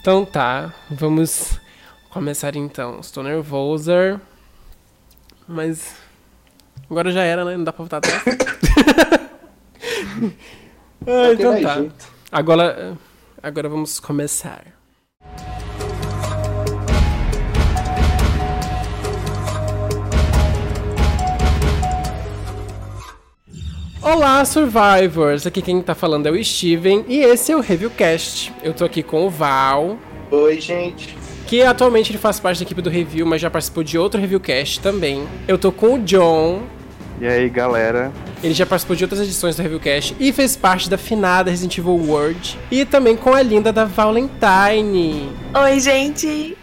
Então tá, vamos começar então. Estou nervosa, mas agora já era, né? Não dá pra voltar atrás. ah, então tá. Agora, agora vamos começar. Olá, Survivors! Aqui quem tá falando é o Steven e esse é o Reviewcast. Eu tô aqui com o Val. Oi, gente. Que atualmente ele faz parte da equipe do Review, mas já participou de outro Reviewcast também. Eu tô com o John. E aí, galera? Ele já participou de outras edições do Reviewcast e fez parte da finada Resident Evil World. E também com a linda da Valentine. Oi, gente!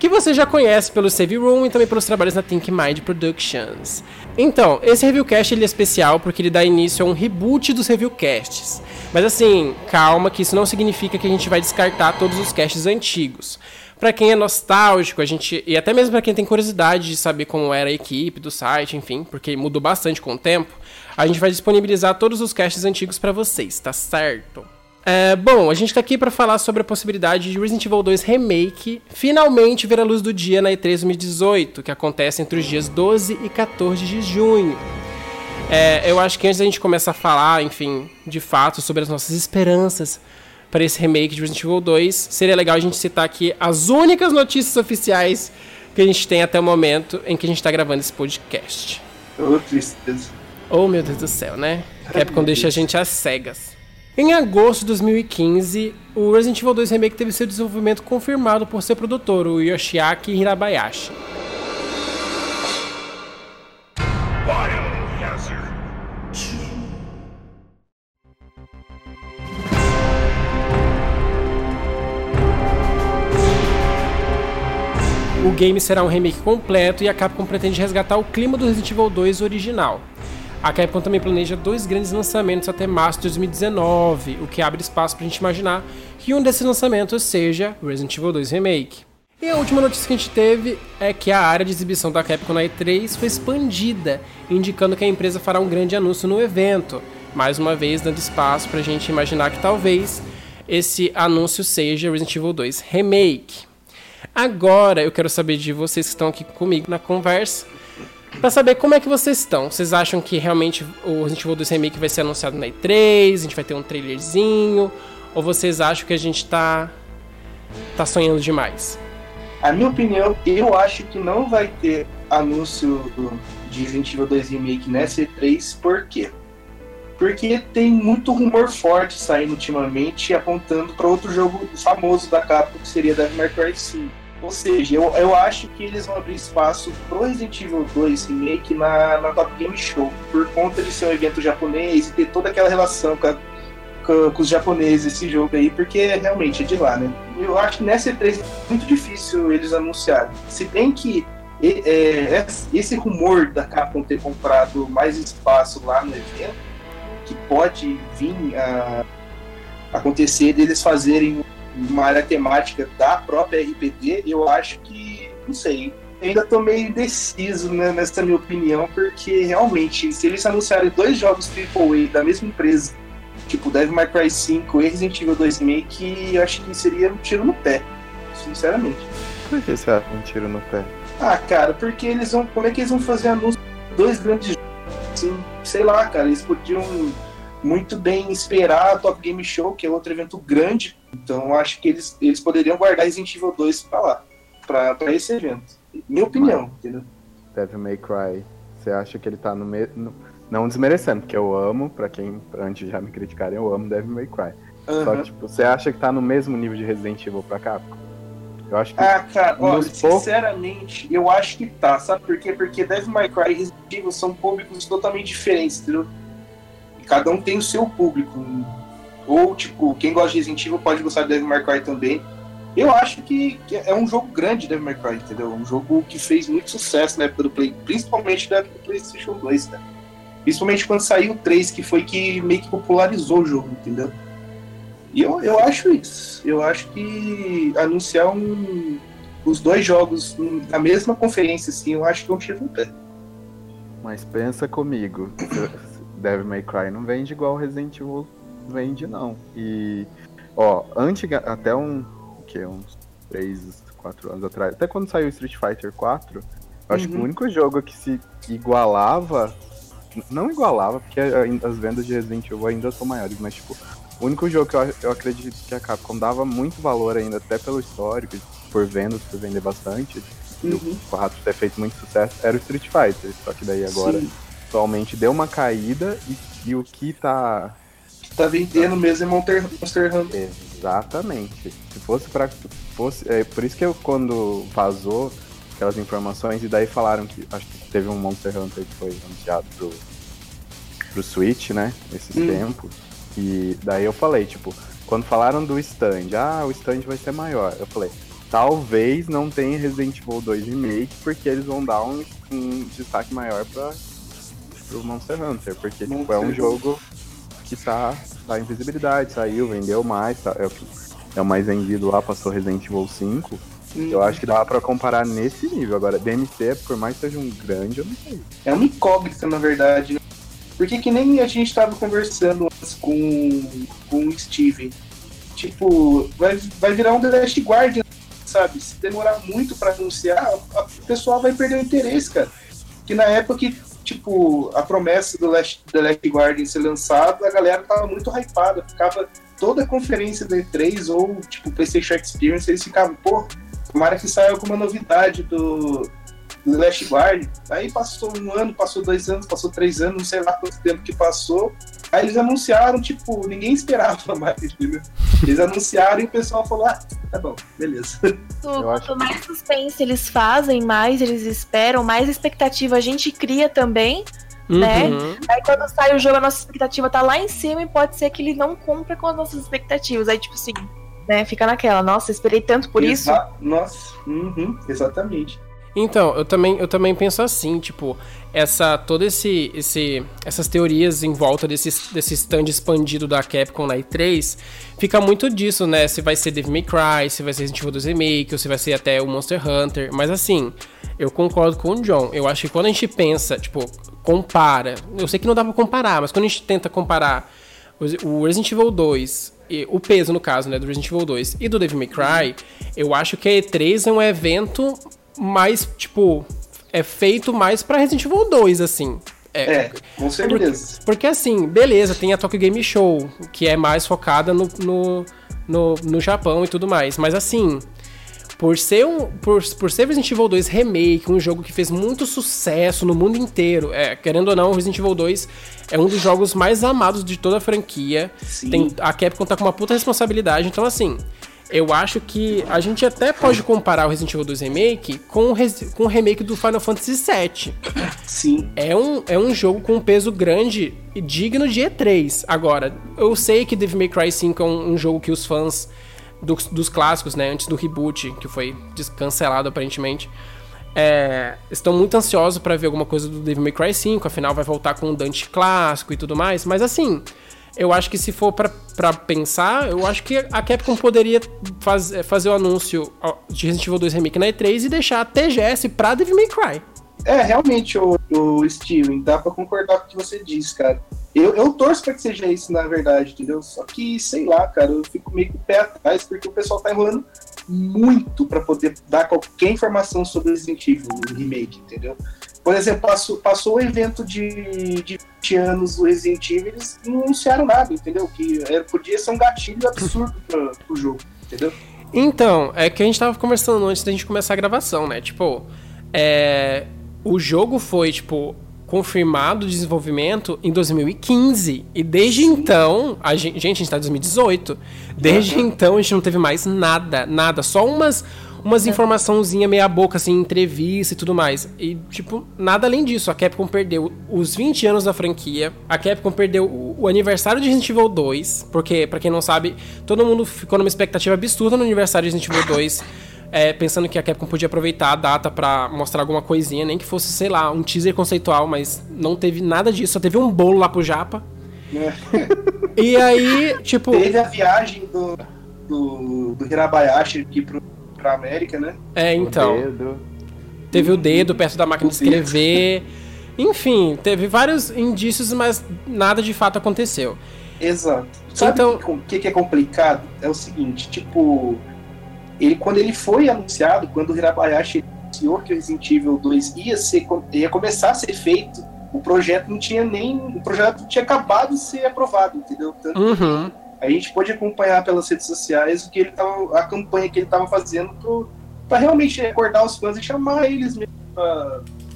que você já conhece pelo Save Room e também pelos trabalhos na Think Mind Productions. Então, esse reviewcast ele é especial porque ele dá início a um reboot dos reviewcasts. Mas assim, calma que isso não significa que a gente vai descartar todos os casts antigos. Para quem é nostálgico, a gente e até mesmo para quem tem curiosidade de saber como era a equipe do site, enfim, porque mudou bastante com o tempo, a gente vai disponibilizar todos os casts antigos para vocês, tá certo? É, bom, a gente tá aqui para falar sobre a possibilidade de Resident Evil 2 Remake finalmente ver a luz do dia na E3 2018, que acontece entre os dias 12 e 14 de junho. É, eu acho que antes da gente começar a falar, enfim, de fato, sobre as nossas esperanças para esse remake de Resident Evil 2, seria legal a gente citar aqui as únicas notícias oficiais que a gente tem até o momento em que a gente está gravando esse podcast. Oh, tristeza. Oh, meu Deus do céu, né? Capcom deixa a gente às cegas. Em agosto de 2015, o Resident Evil 2 Remake teve seu desenvolvimento confirmado por seu produtor, o Yoshiaki Hirabayashi. O game será um remake completo e a Capcom pretende resgatar o clima do Resident Evil 2 original. A Capcom também planeja dois grandes lançamentos até março de 2019, o que abre espaço para a gente imaginar que um desses lançamentos seja Resident Evil 2 Remake. E a última notícia que a gente teve é que a área de exibição da Capcom na E3 foi expandida, indicando que a empresa fará um grande anúncio no evento, mais uma vez dando espaço para a gente imaginar que talvez esse anúncio seja Resident Evil 2 Remake. Agora eu quero saber de vocês que estão aqui comigo na conversa Pra saber como é que vocês estão. Vocês acham que realmente o Resident Evil 2 Remake vai ser anunciado na E3? A gente vai ter um trailerzinho? Ou vocês acham que a gente tá. tá sonhando demais? A minha opinião, eu acho que não vai ter anúncio de Resident Evil 2 Remake nessa E3, por quê? Porque tem muito rumor forte saindo ultimamente apontando para outro jogo famoso da Capcom, que seria Devil May Cry 5. Ou seja, eu, eu acho que eles vão abrir espaço pro Resident Evil 2 Remake na, na Top Game Show, por conta de ser um evento japonês e ter toda aquela relação com, a, com, com os japoneses esse jogo aí, porque realmente é de lá, né? Eu acho que nessa E3 é muito difícil eles anunciarem. Se bem que é, esse rumor da Capcom ter comprado mais espaço lá no evento, que pode vir a acontecer deles fazerem uma área temática da própria RPD, eu acho que, não sei, ainda tô meio indeciso né, nessa minha opinião, porque realmente, se eles anunciarem dois jogos AAA da mesma empresa, tipo Devil May Cry 5 e Resident Evil 2 Remake, eu acho que seria um tiro no pé, sinceramente. Por que você acha um tiro no pé? Ah, cara, porque eles vão. Como é que eles vão fazer anúncio de dois grandes jogos? Assim, sei lá, cara, eles podiam muito bem esperar a Top Game Show, que é outro evento grande. Então acho que eles, eles poderiam guardar Resident Evil 2 para lá, para esse evento. Minha opinião, Mas, entendeu? Devil May Cry, você acha que ele tá no mesmo. Não desmerecendo, porque eu amo, para quem antes já me criticarem, eu amo Devil May Cry. Uhum. Só que, tipo, você acha que tá no mesmo nível de Resident Evil pra Capcom? Eu acho que. Ah, cara, olha, sinceramente, eu acho que tá. Sabe por quê? Porque Devil May Cry e Resident Evil são públicos totalmente diferentes, entendeu? cada um tem o seu público. Ou, tipo, quem gosta de Resident Evil pode gostar de Devil May Cry também. Eu acho que, que é um jogo grande Devil May Cry, entendeu? Um jogo que fez muito sucesso na época do Play, principalmente na época do PlayStation 2, né? Principalmente quando saiu o 3, que foi que meio que popularizou o jogo, entendeu? E eu, eu acho isso. Eu acho que anunciar um, os dois jogos na mesma conferência, assim, eu acho que é um tiro no pé. Mas pensa comigo. Devil May Cry não vende igual Resident Evil vende, não. E, ó, antes, até um, que uns 3, 4 anos atrás. Até quando saiu Street Fighter 4, eu acho que o uhum. único jogo que se igualava. Não igualava, porque as vendas de Resident Evil ainda são maiores, mas tipo, o único jogo que eu, eu acredito que a Capcom dava muito valor ainda, até pelo histórico, por vendas, por vender bastante, uhum. e o 4 ter feito muito sucesso, era o Street Fighter. Só que daí agora, Sim. atualmente, deu uma caída e, e o que tá. Tá vendendo mesmo é Monster, Monster Hunter. Exatamente. Se fosse para fosse, é por isso que eu quando vazou aquelas informações e daí falaram que acho que teve um Monster Hunter que foi anunciado pro pro Switch, né, esses hum. tempos. E daí eu falei, tipo, quando falaram do stand, ah, o stand vai ser maior. Eu falei, talvez não tenha Resident Evil 2 Remake, porque eles vão dar um, um destaque maior para pro Monster Hunter, porque tipo, é um jogo que tá, tá em visibilidade, saiu, vendeu mais, tá, é, o, é o mais vendido lá, passou Resident Evil 5. Hum. Eu acho que dá pra comparar nesse nível. Agora, DMC, por mais que seja um grande, eu não sei. É uma incógnita, na verdade. Né? Porque que nem a gente tava conversando antes com, com o Steven. Tipo, vai, vai virar um The Last Guardian, sabe? Se demorar muito para anunciar, o pessoal vai perder o interesse, cara. Que na época que tipo, a promessa do Last, The Last Guardian ser lançado, a galera tava muito hypada, ficava toda a conferência do E3 ou, tipo, PlayStation Experience, eles ficavam, pô, tomara que saia alguma novidade do, do The Last Guardian. Aí passou um ano, passou dois anos, passou três anos, não sei lá quanto tempo que passou. Aí eles anunciaram, tipo, ninguém esperava mais, entendeu? Eles anunciaram e o pessoal falou, ah, tá bom, beleza. Quanto mais suspense eles fazem, mais eles esperam, mais expectativa a gente cria também. Né? Uhum. Né? Aí quando sai o jogo, a nossa expectativa tá lá em cima e pode ser que ele não cumpra com as nossas expectativas. Aí, tipo assim, né? Fica naquela, nossa, esperei tanto por Exa isso. Nossa, uhum, exatamente. Então, eu também, eu também penso assim, tipo, essa todo esse, esse essas teorias em volta desse, desse stand expandido da Capcom na E3, fica muito disso, né? Se vai ser Devil May Cry, se vai ser Resident Evil 2 Remake, ou se vai ser até o Monster Hunter, mas assim, eu concordo com o John. Eu acho que quando a gente pensa, tipo, compara, eu sei que não dá pra comparar, mas quando a gente tenta comparar o Resident Evil 2 o peso, no caso, né, do Resident Evil 2 e do Devil May Cry, eu acho que a E3 é um evento mais, tipo, é feito mais pra Resident Evil 2, assim. É, é, com certeza. Porque, porque, assim, beleza, tem a Tokyo Game Show, que é mais focada no, no, no, no Japão e tudo mais. Mas assim, por ser, um, por, por ser Resident Evil 2 Remake, um jogo que fez muito sucesso no mundo inteiro, é, querendo ou não, Resident Evil 2 é um dos jogos mais amados de toda a franquia. Tem, a Capcom tá com uma puta responsabilidade, então assim, eu acho que a gente até pode comparar o Resident Evil 2 Remake com o, com o remake do Final Fantasy VII. Sim. É um, é um jogo com um peso grande e digno de E3. Agora, eu sei que Devil May Cry 5 é um, um jogo que os fãs dos, dos, clássicos, né, antes do reboot, que foi cancelado aparentemente, é, estão muito ansiosos para ver alguma coisa do Devil May Cry 5, afinal vai voltar com o Dante clássico e tudo mais, mas assim eu acho que se for para pensar, eu acho que a Capcom poderia faz, fazer o anúncio de Resident Evil 2 Remake na E3 e deixar a TGS pra Devil May Cry. É, realmente, o, o Steven, dá pra concordar com o que você disse, cara. Eu, eu torço pra que seja isso, na verdade, entendeu? Só que, sei lá, cara, eu fico meio com o pé atrás, porque o pessoal tá enrolando muito para poder dar qualquer informação sobre Resident Evil Remake, entendeu? Por exemplo, passou, passou o evento de, de 20 anos do Resident Evil, eles não anunciaram nada, entendeu? Que era, podia ser um gatilho absurdo pra, pro jogo, entendeu? Então, é que a gente tava conversando antes da gente começar a gravação, né? Tipo, é, o jogo foi, tipo, confirmado o desenvolvimento em 2015. E desde Sim. então, a gente, gente, a gente tá em 2018. Desde uhum. então a gente não teve mais nada, nada. Só umas umas é. informaçãozinha meia boca, assim, entrevista e tudo mais. E, tipo, nada além disso. A Capcom perdeu os 20 anos da franquia. A Capcom perdeu o, o aniversário de Resident Evil 2. Porque, para quem não sabe, todo mundo ficou numa expectativa absurda no aniversário de Resident Evil 2. É, pensando que a Capcom podia aproveitar a data para mostrar alguma coisinha, nem que fosse, sei lá, um teaser conceitual, mas não teve nada disso, só teve um bolo lá pro Japa. É. e aí, tipo. Teve a viagem do, do, do Hirabayashi aqui pro pra América, né? É, então. Teve o dedo perto da máquina de escrever. Enfim, teve vários indícios, mas nada de fato aconteceu. Exato. Sabe então... o que, que é complicado? É o seguinte, tipo, ele, quando ele foi anunciado, quando o Hirabayashi anunciou que o Resident Evil 2 ia, ser, ia começar a ser feito, o projeto não tinha nem. O projeto tinha acabado de ser aprovado, entendeu? Tanto Uhum. a gente pôde acompanhar pelas redes sociais o que ele tava, a campanha que ele estava fazendo para realmente recordar os fãs e chamar eles mesmo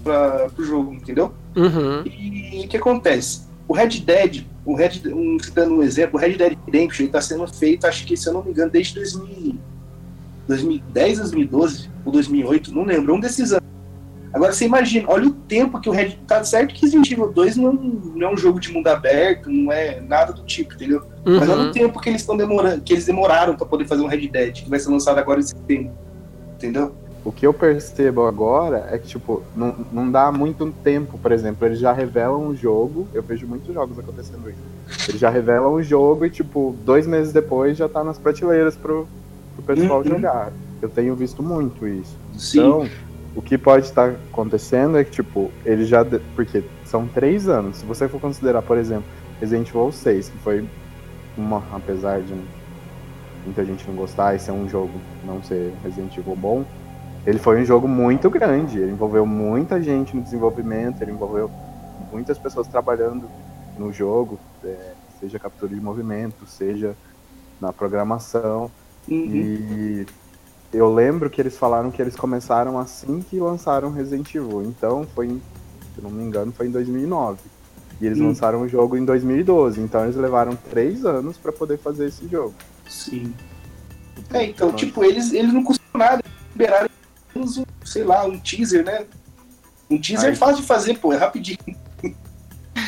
para o jogo, entendeu? Uhum. E o que acontece? O Red Dead, o Red, um, dando um exemplo, o Red Dead Redemption está sendo feito, acho que se eu não me engano, desde 2000, 2010, 2012 ou 2008, não lembro, um desses anos. Agora você imagina, olha o tempo que o Red tá certo que Resident Evil 2 não, não é um jogo de mundo aberto, não é nada do tipo, entendeu? Uhum. Mas olha o tempo que eles estão demorando, que eles demoraram para poder fazer um Red Dead, que vai ser lançado agora em setembro. Entendeu? O que eu percebo agora é que, tipo, não, não dá muito tempo, por exemplo, eles já revelam o jogo, eu vejo muitos jogos acontecendo isso. Eles já revelam o jogo e, tipo, dois meses depois já tá nas prateleiras pro, pro pessoal Uhum. jogar. Eu tenho visto muito isso. Sim. Então, o que pode estar acontecendo é que, tipo, ele já. de- Porque são três anos. Se você for considerar, por exemplo, Resident Evil 6, que foi uma. Apesar de muita gente não gostar e ser um jogo não ser Resident Evil bom, ele foi um jogo muito grande. Ele envolveu muita gente no desenvolvimento, ele envolveu muitas pessoas trabalhando no jogo, é, seja captura de movimento, seja na programação. Uhum. E eu lembro que eles falaram que eles começaram assim que lançaram Resident Evil. Então foi, em- se eu não me engano, foi em 2009. E eles Hum. lançaram o jogo em 2012. Então eles levaram três anos pra poder fazer esse jogo. Sim. É, então, tipo, eles, eles não custam nada, liberaram um, sei lá, um teaser, né? Um teaser Aí. é fácil de fazer, pô, é rapidinho.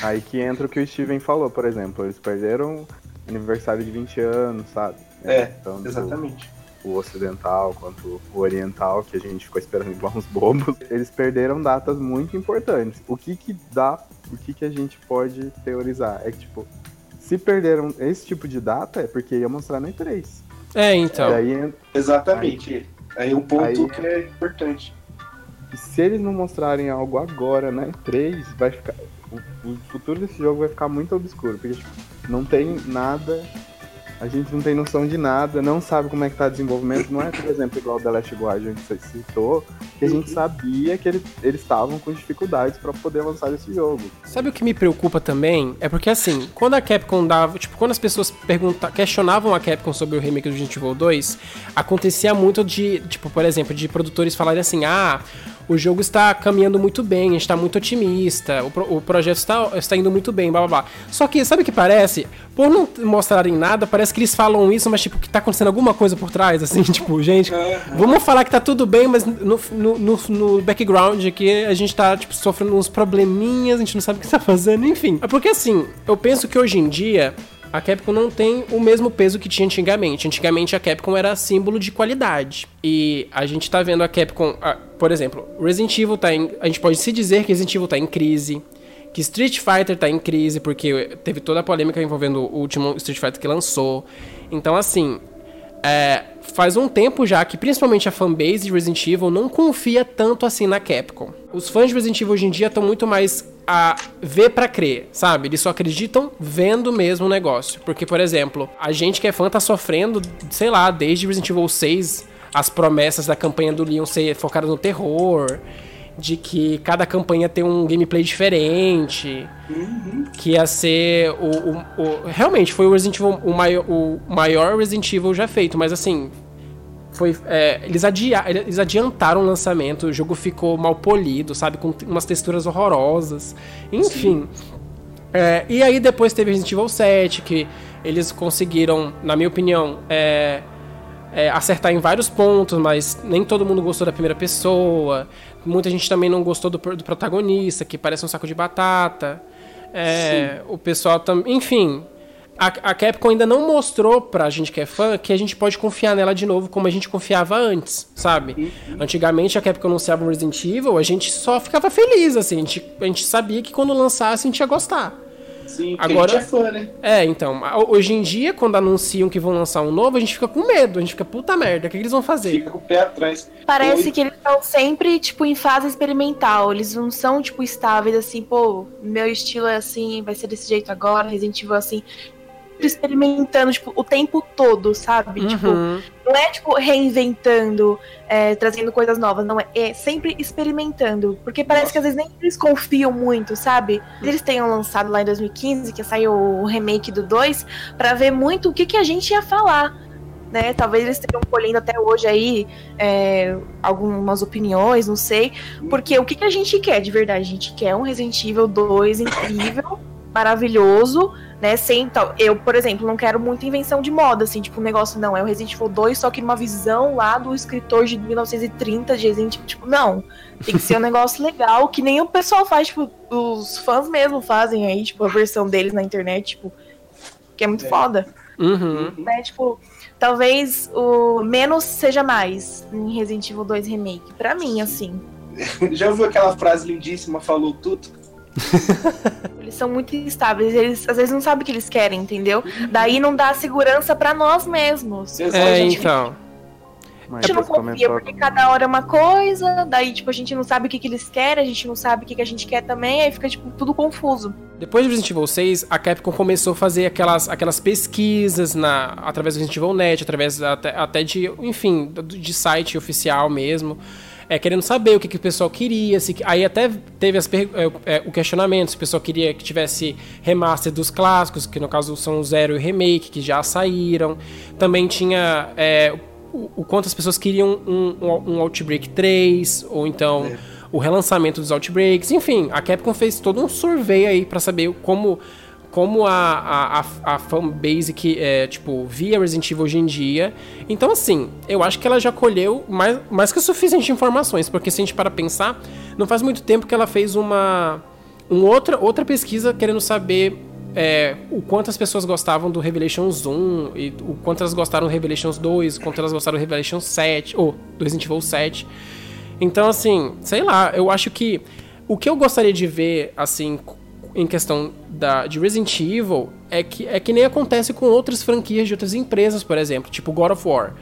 Aí que entra o que o Steven falou, por exemplo. Eles perderam aniversário de 20 anos, sabe? É, Tanto Exatamente. o ocidental quanto o oriental, que a gente ficou esperando igual uns bobos. Eles perderam datas muito importantes. O que que dá, o que que a gente pode teorizar? É que, tipo, se perderam esse tipo de data, é porque ia mostrar no E3. É, então. Aí, en- Exatamente. Aí um ponto Aí- que é importante. e se eles não mostrarem algo agora na E3, vai ficar. O, o futuro desse jogo vai ficar muito obscuro, porque tipo, não tem nada. A gente não tem noção de nada, não sabe como é que tá o desenvolvimento. Não é, por exemplo, igual o The Last Guardian que você citou, que a gente sabia que ele- eles estavam com dificuldades pra poder lançar esse jogo. Sabe o que me preocupa também? É porque assim, quando a Capcom dava, tipo, quando as pessoas pergunta, questionavam a Capcom sobre o remake do Resident Evil 2, acontecia muito de, tipo, por exemplo, de produtores falarem assim: "Ah, o jogo está caminhando muito bem, a gente está muito otimista, o, pro- o projeto está, está indo muito bem, blá blá blá. Só que, sabe o que parece? Por não mostrarem nada, parece que eles falam isso, mas tipo, que tá acontecendo alguma coisa por trás, assim, tipo, gente, vamos falar que tá tudo bem, mas no, no, no, no background aqui a gente tá, tipo, sofrendo uns probleminhas, a gente não sabe o que tá fazendo, enfim. É porque assim, eu penso que hoje em dia a Capcom não tem o mesmo peso que tinha antigamente. Antigamente a Capcom era símbolo de qualidade. E a gente tá vendo a Capcom, por exemplo, Resident Evil tá em. A gente pode se dizer que Resident Evil tá em crise. Que Street Fighter tá em crise, porque teve toda a polêmica envolvendo o último Street Fighter que lançou. Então, assim, é, faz um tempo já que principalmente a fanbase de Resident Evil não confia tanto assim na Capcom. Os fãs de Resident Evil hoje em dia estão muito mais a ver pra crer, sabe? Eles só acreditam vendo mesmo o negócio. Porque, por exemplo, a gente que é fã tá sofrendo, sei lá, desde Resident Evil 6, as promessas da campanha do Leon ser focada no terror, de que cada campanha tem um gameplay diferente que ia ser o, o- o- realmente foi o Resident Evil o maior, o maior Resident Evil já feito, mas assim foi é, eles, adia, eles adiantaram o lançamento, o jogo ficou mal polido, sabe, com umas texturas horrorosas, enfim. É, e aí depois teve Resident Evil 7, que eles conseguiram, na minha opinião, é, é, acertar em vários pontos, mas nem todo mundo gostou da primeira pessoa. Muita gente também não gostou do, do protagonista, que parece um saco de batata. É, o pessoal também. Enfim, a, a Capcom ainda não mostrou pra gente que é fã que a gente pode confiar nela de novo como a gente confiava antes, sabe? Antigamente a Capcom anunciava um Resident Evil, a gente só ficava feliz, assim. A gente, a gente sabia que quando lançasse a gente ia gostar. Sim, Agora- a gente é fã, né? É, então, hoje em dia, quando anunciam que vão lançar um novo, a gente fica com medo, a gente fica, puta merda, o que, que eles vão fazer? Fica com o pé atrás. Parece Oi. que eles estão sempre, tipo, em fase experimental. Eles não são, tipo, estáveis, assim, pô, meu estilo é assim, vai ser desse jeito agora, Resident Evil é assim. Experimentando, tipo, o tempo todo, sabe? Uhum. Tipo, não é, tipo, reinventando, é, trazendo coisas novas, não. É, é sempre experimentando. Porque parece que às vezes nem eles confiam muito, sabe? Eles tenham lançado lá em 2015, que saiu o remake do 2, pra ver muito o que, que a gente ia falar. Né? Talvez eles estejam colhendo até hoje aí é, algumas opiniões, não sei. Porque o que, que a gente quer de verdade? A gente quer um Resident Evil 2 incrível, maravilhoso, né? Sem tal. Eu, por exemplo, não quero muita invenção de moda, assim, tipo, um negócio, não, é o Resident Evil 2, só que numa visão lá do escritor de 1930 de Resident Evil, tipo, não. Tem que ser um negócio legal, que nem o pessoal faz, tipo, os fãs mesmo fazem aí, tipo, a versão deles na internet, tipo, que é muito É. foda. Uhum. Né? Tipo, talvez o menos seja mais em Resident Evil 2 Remake. Pra mim, assim. Já ouviu aquela frase lindíssima, falou tudo? Eles são muito instáveis, eles às vezes não sabem o que eles querem, entendeu? Daí não dá segurança pra nós mesmos. É, a gente, então. a gente não confia, porque cada hora é uma coisa, daí, tipo, a gente não sabe o que, que eles querem, a gente não sabe o que, que a gente quer também, aí fica, tipo, tudo confuso. Depois de Resident Evil 6, a Capcom começou a fazer aquelas, aquelas pesquisas na, através do Resident Evil Net, através até, até de, enfim, de site oficial mesmo, é, querendo saber o que, que o pessoal queria. Se, aí até teve as, é, é, o questionamento se o pessoal queria que tivesse remaster dos clássicos, que no caso são o Zero e o Remake, que já saíram. Também tinha é, o, o quanto as pessoas queriam um, um, um Outbreak 3, ou então É. o relançamento dos Outbreaks, enfim, a Capcom fez todo um survey aí pra saber como como a, a, a, a fanbase que, é, tipo, via Resident Evil hoje em dia. Então, assim, eu acho que ela já colheu mais, mais que o suficiente informações, porque se a gente para pensar, não faz muito tempo que ela fez uma um outra, outra pesquisa querendo saber é, o quanto as pessoas gostavam do Revelations 1, e o quanto elas gostaram do Revelations 2, o quanto elas gostaram do Revelations 7, ou do Resident Evil 7. Então, assim, sei lá, eu acho que o que eu gostaria de ver, assim, em questão da, de Resident Evil, é que, é que nem acontece com outras franquias de outras empresas, por exemplo, tipo God of War.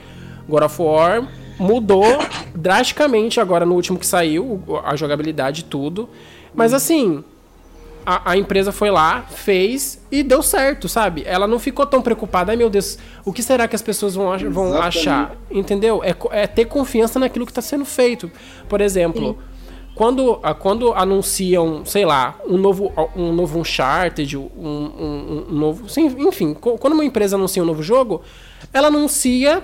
God of War mudou drasticamente agora no último que saiu, a jogabilidade e tudo. Mas assim, a, a empresa foi lá, fez e deu certo, sabe? Ela não ficou tão preocupada, ai meu Deus, o que será que as pessoas vão, vão Exatamente. achar? Entendeu? É, é ter confiança naquilo que está sendo feito. Por exemplo, quando, ah, quando anunciam, sei lá, um novo, um novo Uncharted, um, um, um novo. sim, Enfim, quando uma empresa anuncia um novo jogo, ela anuncia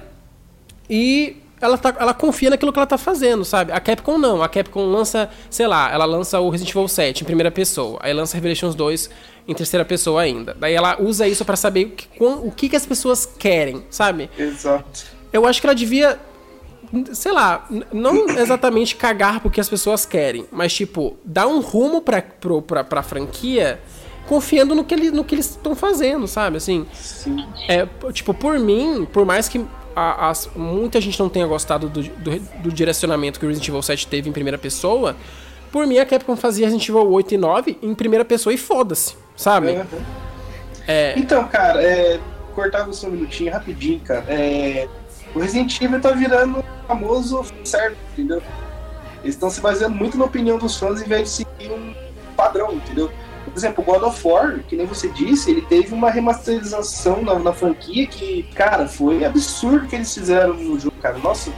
e ela, tá, ela confia naquilo que ela tá fazendo, sabe? A Capcom não. A Capcom lança, sei lá, ela lança o Resident Evil 7 em primeira pessoa. Aí lança Revelations 2 em terceira pessoa ainda. Daí ela usa isso pra saber o que, o que, que as pessoas querem, sabe? Exato. Eu acho que ela devia, sei lá, não exatamente cagar porque as pessoas querem, mas tipo, dar um rumo pra, pro, pra, pra franquia confiando no que, ele, no que eles estão fazendo, sabe? Assim, Sim. é, tipo, por mim, por mais que a- as- muita gente não tenha gostado do, do, do direcionamento que o Resident Evil 7 teve em primeira pessoa, por mim a Capcom fazia Resident Evil 8 e 9 em primeira pessoa e foda-se, sabe? Uhum. É, Então, cara, é, cortar você um minutinho rapidinho, cara. É, o Resident Evil tá virando famoso certo, entendeu? Eles estão se baseando muito na opinião dos fãs em vez de seguir um padrão, entendeu? Por exemplo, o God of War, que nem você disse, ele teve uma remasterização na, na franquia que, cara, foi absurdo que eles fizeram no jogo, cara. Nossa,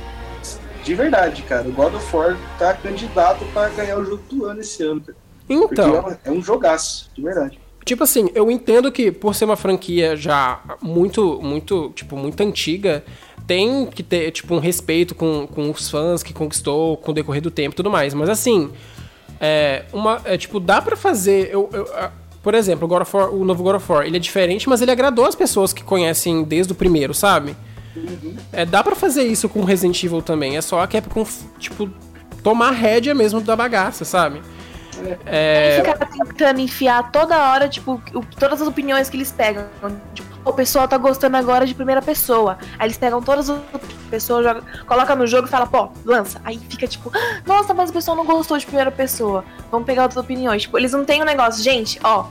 de verdade, cara. O God of War tá candidato pra ganhar o jogo do ano esse ano, cara. Porque então. é um- é um jogaço, de verdade. Tipo assim, eu entendo que por ser uma franquia já muito, muito, tipo, muito antiga, tem que ter, tipo, um respeito com, com os fãs que conquistou com o decorrer do tempo e tudo mais. Mas assim, é, uma, é, tipo, dá pra fazer. Eu, eu, a- por exemplo, o, God of War- o novo God of War, ele é diferente, mas ele agradou as pessoas que conhecem desde o primeiro, sabe? É, dá pra fazer isso com Resident Evil também. É só a Capcom, tipo, tomar a rédea mesmo da bagaça, sabe? É, Ficar tentando enfiar toda hora, tipo, todas as opiniões que eles pegam. Tipo, o pessoal tá gostando agora de primeira pessoa. Aí eles pegam todas as pessoas, joga, coloca no jogo e fala, pô, lança. Aí fica tipo, "Ah, nossa, mas o pessoal não gostou de primeira pessoa. Vamos pegar outras opiniões. Tipo, eles não têm um negócio, gente, ó.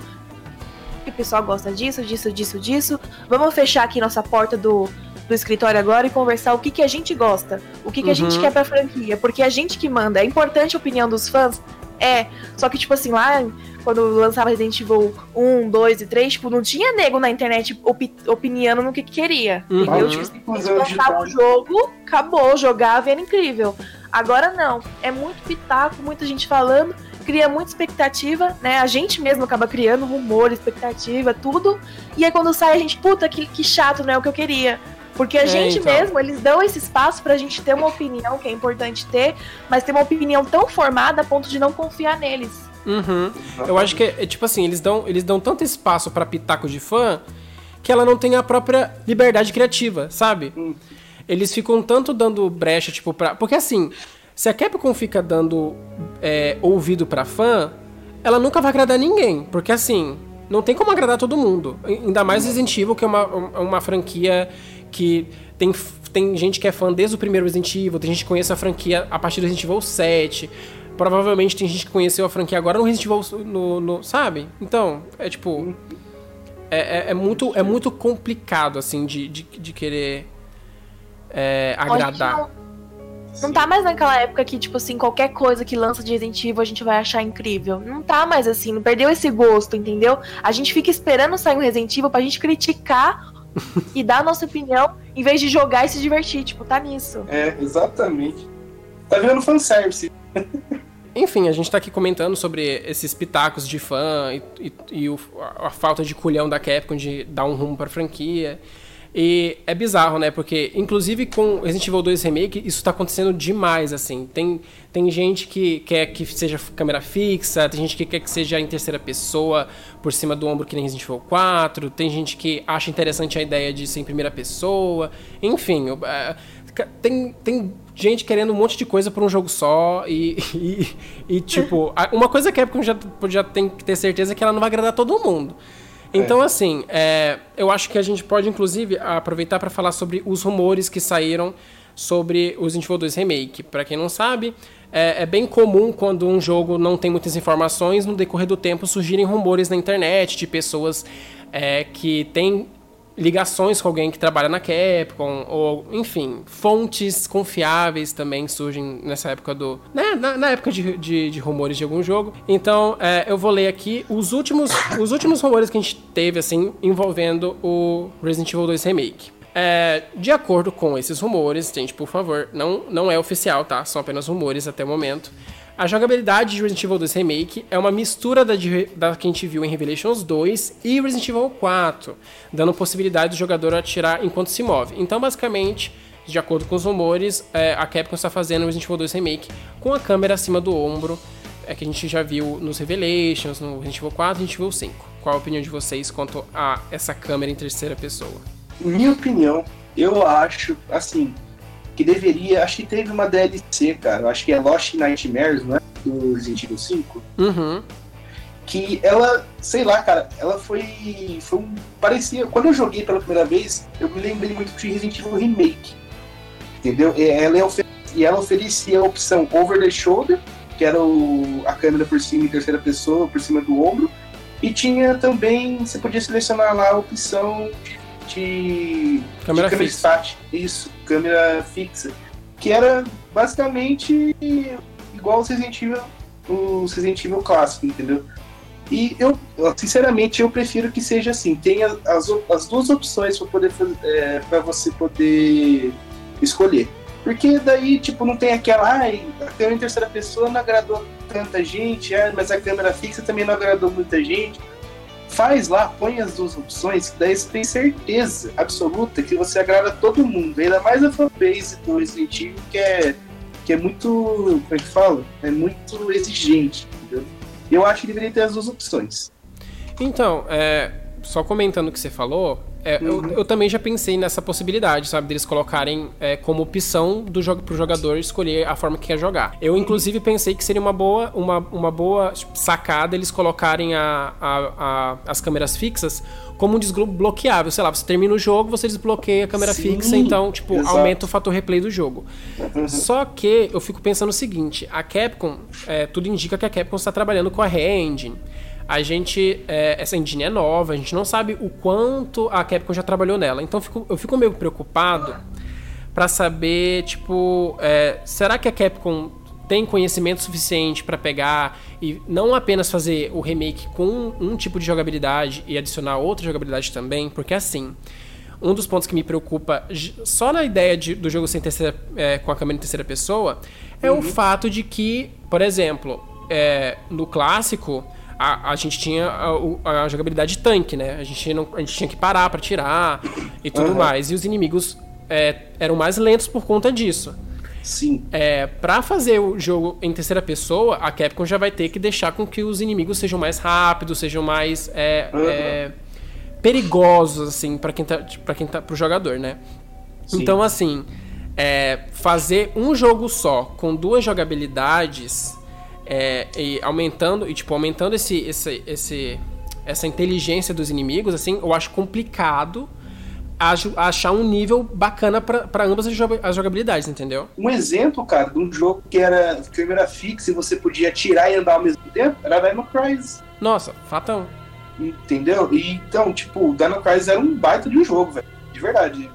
O pessoal gosta disso, disso, disso, disso. Vamos fechar aqui nossa porta do, do escritório agora e conversar o que, que a gente gosta. O que, que a gente Uhum. quer pra franquia. Porque a gente que manda. É importante a opinião dos fãs. É. Só que, tipo assim, lá quando lançava Resident Evil 1, 2 e 3, tipo, não tinha nego na internet opi opinando no que, que queria. Uhum. Entendeu? Tipo, assim, lançava o jogo, acabou, jogava e era incrível. Agora não. É muito pitaco, muita gente falando, cria muita expectativa, né? A gente mesmo acaba criando rumor, expectativa, tudo. E aí quando sai a gente, puta, que, que chato, não é o que eu queria. Porque a é, gente então. mesmo, eles dão esse espaço pra gente ter uma opinião, que é importante ter, mas ter uma opinião tão formada a ponto de não confiar neles. Uhum. Eu acho que é, é, tipo assim, eles dão, eles dão tanto espaço para pitaco de fã que ela não tem a própria liberdade criativa, sabe? Uhum. Eles ficam tanto dando brecha, tipo, pra. Porque assim, se a Capcom fica dando é, ouvido pra fã, ela nunca vai agradar ninguém. Porque assim, não tem como agradar todo mundo. Ainda mais Resident Evil, que é uma, uma franquia que tem, tem gente que é fã desde o primeiro Resident Evil, tem gente que conhece a franquia a partir do Resident Evil 7. Provavelmente tem gente que conheceu a franquia agora no Resident Evil, no, no sabe? Então, é tipo... É, é, é, muito, é muito complicado, assim, de, de, de querer é, agradar. Não, tá mais naquela época que, tipo assim, qualquer coisa que lança de Resident Evil a gente vai achar incrível. Não tá mais assim, não perdeu esse gosto, entendeu? A gente fica esperando sair um Resident Evil pra gente criticar e dar a nossa opinião, em vez de jogar e se divertir. Tipo, tá nisso. É, exatamente. Tá vendo fanservice. Enfim, a gente tá aqui comentando sobre esses pitacos de fã e, e, e o, a, a, falta de culhão da Capcom de dar um rumo pra franquia. E é bizarro, né? Porque, inclusive, com Resident Evil 2 Remake, isso tá acontecendo demais, assim. Tem, tem gente que quer que seja câmera fixa, tem gente que quer que seja em terceira pessoa, por cima do ombro, que nem Resident Evil 4, tem gente que acha interessante a ideia de ser em primeira pessoa. Enfim, é, tem, tem gente querendo um monte de coisa por um jogo só e, e, e tipo, uma coisa que a Capcom já, já tem que ter certeza é que ela não vai agradar todo mundo. Então, é. assim, é, eu acho que a gente pode, inclusive, aproveitar para falar sobre os rumores que saíram sobre o Resident Evil 2 Remake. Para quem não sabe, é, é, bem comum quando um jogo não tem muitas informações, no decorrer do tempo surgirem rumores na internet de pessoas é, que têm ligações com alguém que trabalha na Capcom, ou, enfim, fontes confiáveis também surgem nessa época do. Né, na, na época de, de, de, rumores de algum jogo. Então, é, eu vou ler aqui os últimos, os últimos rumores que a gente teve, assim, envolvendo o Resident Evil 2 Remake. É, de acordo com esses rumores, gente, por favor, não, não é oficial, tá? São apenas rumores até o momento. A jogabilidade de Resident Evil 2 Remake é uma mistura da, da que a gente viu em Revelations 2 e Resident Evil 4, dando possibilidade do jogador atirar enquanto se move. Então, basicamente, de acordo com os rumores, é, a Capcom está fazendo Resident Evil 2 Remake com a câmera acima do ombro, é que a gente já viu nos Revelations, no Resident Evil 4 e Resident Evil 5. Qual a opinião de vocês quanto a essa câmera em terceira pessoa? Minha opinião, eu acho, assim, que deveria. Acho que teve uma DLC, cara. Acho que é Lost Nightmares, não é? Do Resident Evil 5. Uhum. Que ela, sei lá, cara, ela foi. foi um, parecia. Quando eu joguei pela primeira vez, eu me lembrei muito de Resident Evil Remake. Entendeu? E ela, é e ela oferecia a opção over the shoulder, que era o, a câmera por cima em terceira pessoa, por cima do ombro. E tinha também. Você podia selecionar lá a opção de de câmera, de câmera fixa. Isso, câmera fixa. Que era basicamente igual o Resident Evil, o Resident Evil clássico, entendeu? E eu, sinceramente, eu prefiro que seja assim. Tenha as, as duas opções para poder é, para você poder escolher. Porque daí, tipo, não tem aquela, ai, a câmera em terceira pessoa não agradou tanta gente, é, mas a câmera fixa também não agradou muita gente faz lá, põe as duas opções, que daí você tem certeza absoluta que você agrada todo mundo, ainda mais a fanbase do Resident Evil, que é, que é muito, como é que fala? É muito exigente, entendeu? Eu acho que deveria ter as duas opções. Então, é, só comentando o que você falou, é, uhum. eu, eu, também já pensei nessa possibilidade, sabe? Deles colocarem é, como opção do jogo pro jogador escolher a forma que quer jogar. Eu, inclusive, pensei que seria uma boa, uma, uma boa tipo, sacada eles colocarem a, a, a, as câmeras fixas como um desbloqueável. Sei lá, você termina o jogo, você desbloqueia a câmera Sim, fixa, então, tipo, exato. aumenta o fator replay do jogo. Uhum. Só que eu fico pensando o seguinte: a Capcom, é, tudo indica que a Capcom está trabalhando com a Re-Engine a gente. É, essa engine é nova, a gente não sabe o quanto a Capcom já trabalhou nela. Então eu fico, eu fico meio preocupado para saber, tipo, é, será que a Capcom tem conhecimento suficiente para pegar e não apenas fazer o remake com um tipo de jogabilidade e adicionar outra jogabilidade também, porque assim, um dos pontos que me preocupa só na ideia de, do jogo sem terceira, é, com a câmera em terceira pessoa é uhum. o fato de que, por exemplo, é, no clássico a, a gente tinha a, a, jogabilidade tanque, né? A gente, não, a gente tinha que parar para tirar e tudo uhum. mais. E os inimigos é, eram mais lentos por conta disso. Sim. É, para fazer o jogo em terceira pessoa, a Capcom já vai ter que deixar com que os inimigos sejam mais rápidos, sejam mais é, uhum. é, perigosos, assim, para quem tá, para quem tá, pro jogador, né? Sim. Então, assim, é, fazer um jogo só com duas jogabilidades é, e aumentando e tipo aumentando esse, esse, esse, essa inteligência dos inimigos, assim, eu acho complicado achar um nível bacana para ambas as jogabilidades, entendeu? Um exemplo, cara, de um jogo que era câmera fixa e você podia atirar e andar ao mesmo tempo, era Dino Crisis. Nossa, fatão. Entendeu? E, então, tipo, Dino Crisis era um baita de um jogo, velho. De verdade.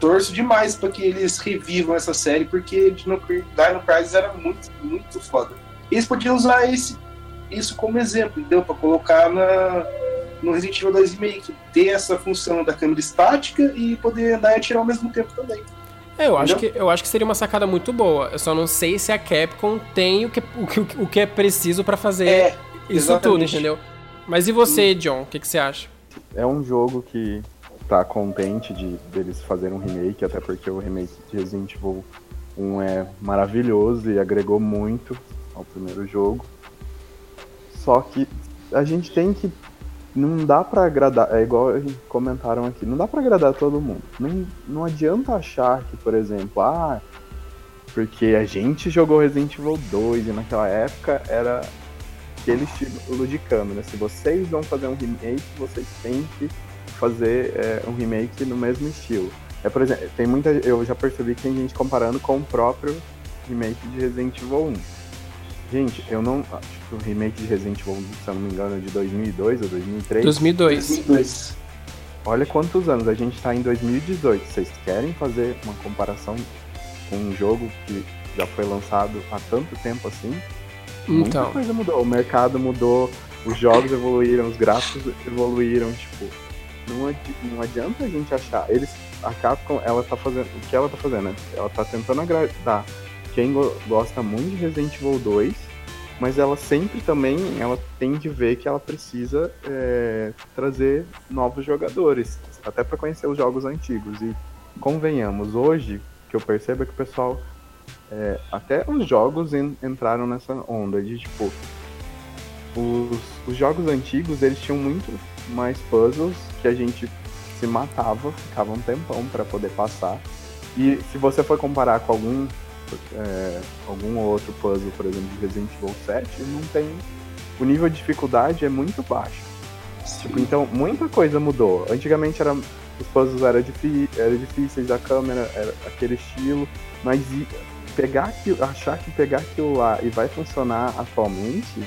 Torço demais para que eles revivam essa série, porque Dino, Dino Crisis era muito, muito foda. Eles podiam usar esse, isso como exemplo, entendeu? Pra colocar na, no Resident Evil 2 Remake, ter essa função da câmera estática e poder andar e atirar ao mesmo tempo também. É, eu acho, que, eu acho que seria uma sacada muito boa. Eu só não sei se a Capcom tem o que, o que, o que é preciso para fazer é, isso exatamente. tudo, entendeu? Mas e você, John? O que, que você acha? É um jogo que tá contente de deles fazerem um remake, até porque o remake de Resident Evil 1 é maravilhoso e agregou muito ao primeiro jogo. Só que a gente tem que não dá para agradar, é igual comentaram aqui, não dá para agradar todo mundo. Não, não adianta achar que, por exemplo, ah, porque a gente jogou Resident Evil 2 e naquela época era aquele estilo de câmera. Se vocês vão fazer um remake, vocês têm que fazer é, um remake no mesmo estilo. É, por exemplo, tem muita, eu já percebi que tem gente comparando com o próprio remake de Resident Evil 1 Gente, eu não. Acho que o remake de Resident Evil, se eu não me engano, é de 2002 ou 2003. 2002. 2002. Olha quantos anos, a gente tá em 2018. Vocês querem fazer uma comparação com um jogo que já foi lançado há tanto tempo assim? Muita então. coisa mudou. O mercado mudou, os jogos evoluíram, os gráficos evoluíram, tipo. Não, adi não adianta a gente achar. Eles. A Capcom, ela tá fazendo. O que ela tá fazendo, né? Ela tá tentando agradar quem gosta muito de Resident Evil 2, mas ela sempre também ela tem de ver que ela precisa é, trazer novos jogadores, até para conhecer os jogos antigos. E convenhamos, hoje que eu percebo é que o pessoal, é, até os jogos en entraram nessa onda de tipo, os, os jogos antigos eles tinham muito mais puzzles que a gente se matava, ficava um tempão para poder passar. E se você for comparar com algum é, algum outro puzzle, por exemplo, de Resident Evil 7, não tem. O nível de dificuldade é muito baixo. Tipo, então, muita coisa mudou. Antigamente era, os puzzles eram, era difíceis, a câmera era aquele estilo, mas pegar aquilo, achar que pegar aquilo lá e vai funcionar atualmente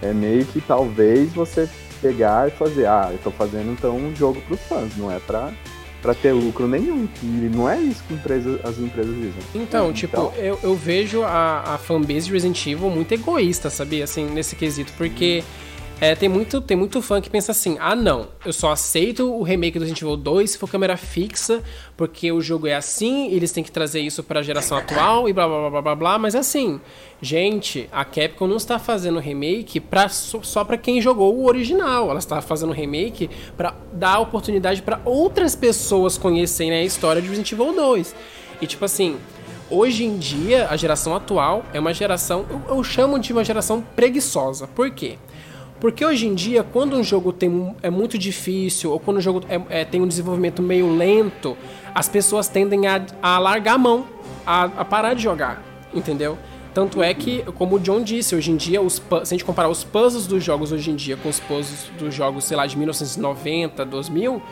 é meio que talvez você pegar e fazer, ah, eu tô fazendo então um jogo pros fãs, não é pra para ter lucro nenhum. E não é isso que empresa, as empresas dizem. Então, tipo, então... Eu, eu vejo a, a fanbase de Resident Evil muito egoísta, sabia? Assim, nesse quesito, porque. Hum é, tem, muito, tem muito fã que pensa assim: ah, não, eu só aceito o remake do Resident Evil 2 se for câmera fixa, porque o jogo é assim, eles têm que trazer isso para a geração atual e blá blá blá blá blá. Mas assim, gente, a Capcom não está fazendo remake pra, só para quem jogou o original, ela está fazendo remake para dar oportunidade para outras pessoas conhecerem a história de Resident Evil 2. E tipo assim, hoje em dia, a geração atual é uma geração, eu, eu chamo de uma geração preguiçosa. Por quê? Porque hoje em dia, quando um jogo tem, é muito difícil, ou quando o jogo é, é, tem um desenvolvimento meio lento, as pessoas tendem a, a largar a mão, a, a, parar de jogar, entendeu? Tanto é que, como o John disse, hoje em dia, os, se a gente comparar os puzzles dos jogos hoje em dia com os puzzles dos jogos, sei lá, de 1990, 2000,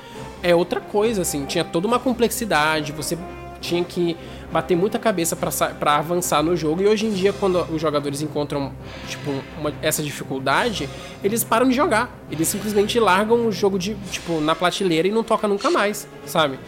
é outra coisa, assim. Tinha toda uma complexidade, você tinha que bater muita cabeça para avançar no jogo. E hoje em dia, quando os jogadores encontram tipo, uma, essa dificuldade, eles param de jogar. Eles simplesmente largam o jogo de, tipo, na prateleira e não toca nunca mais, sabe?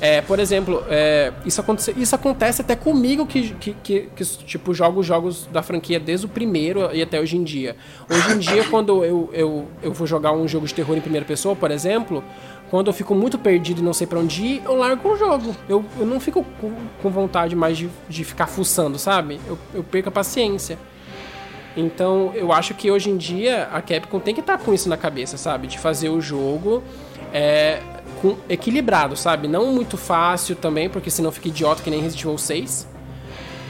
É, por exemplo, é, isso, acontece, isso acontece até comigo que, que, que, que, tipo, jogo jogos da franquia desde o primeiro e até hoje em dia. Hoje em dia, quando eu, eu, eu vou jogar um jogo de terror em primeira pessoa, por exemplo, quando eu fico muito perdido e não sei para onde ir, eu largo o jogo. Eu, eu não fico com, com vontade mais de, de ficar fuçando, sabe? Eu, eu perco a paciência. Então, eu acho que hoje em dia a Capcom tem que estar tá com isso na cabeça, sabe? De fazer o jogo é, com, equilibrado, sabe? Não muito fácil também, porque senão fica idiota que nem Resident Evil 6.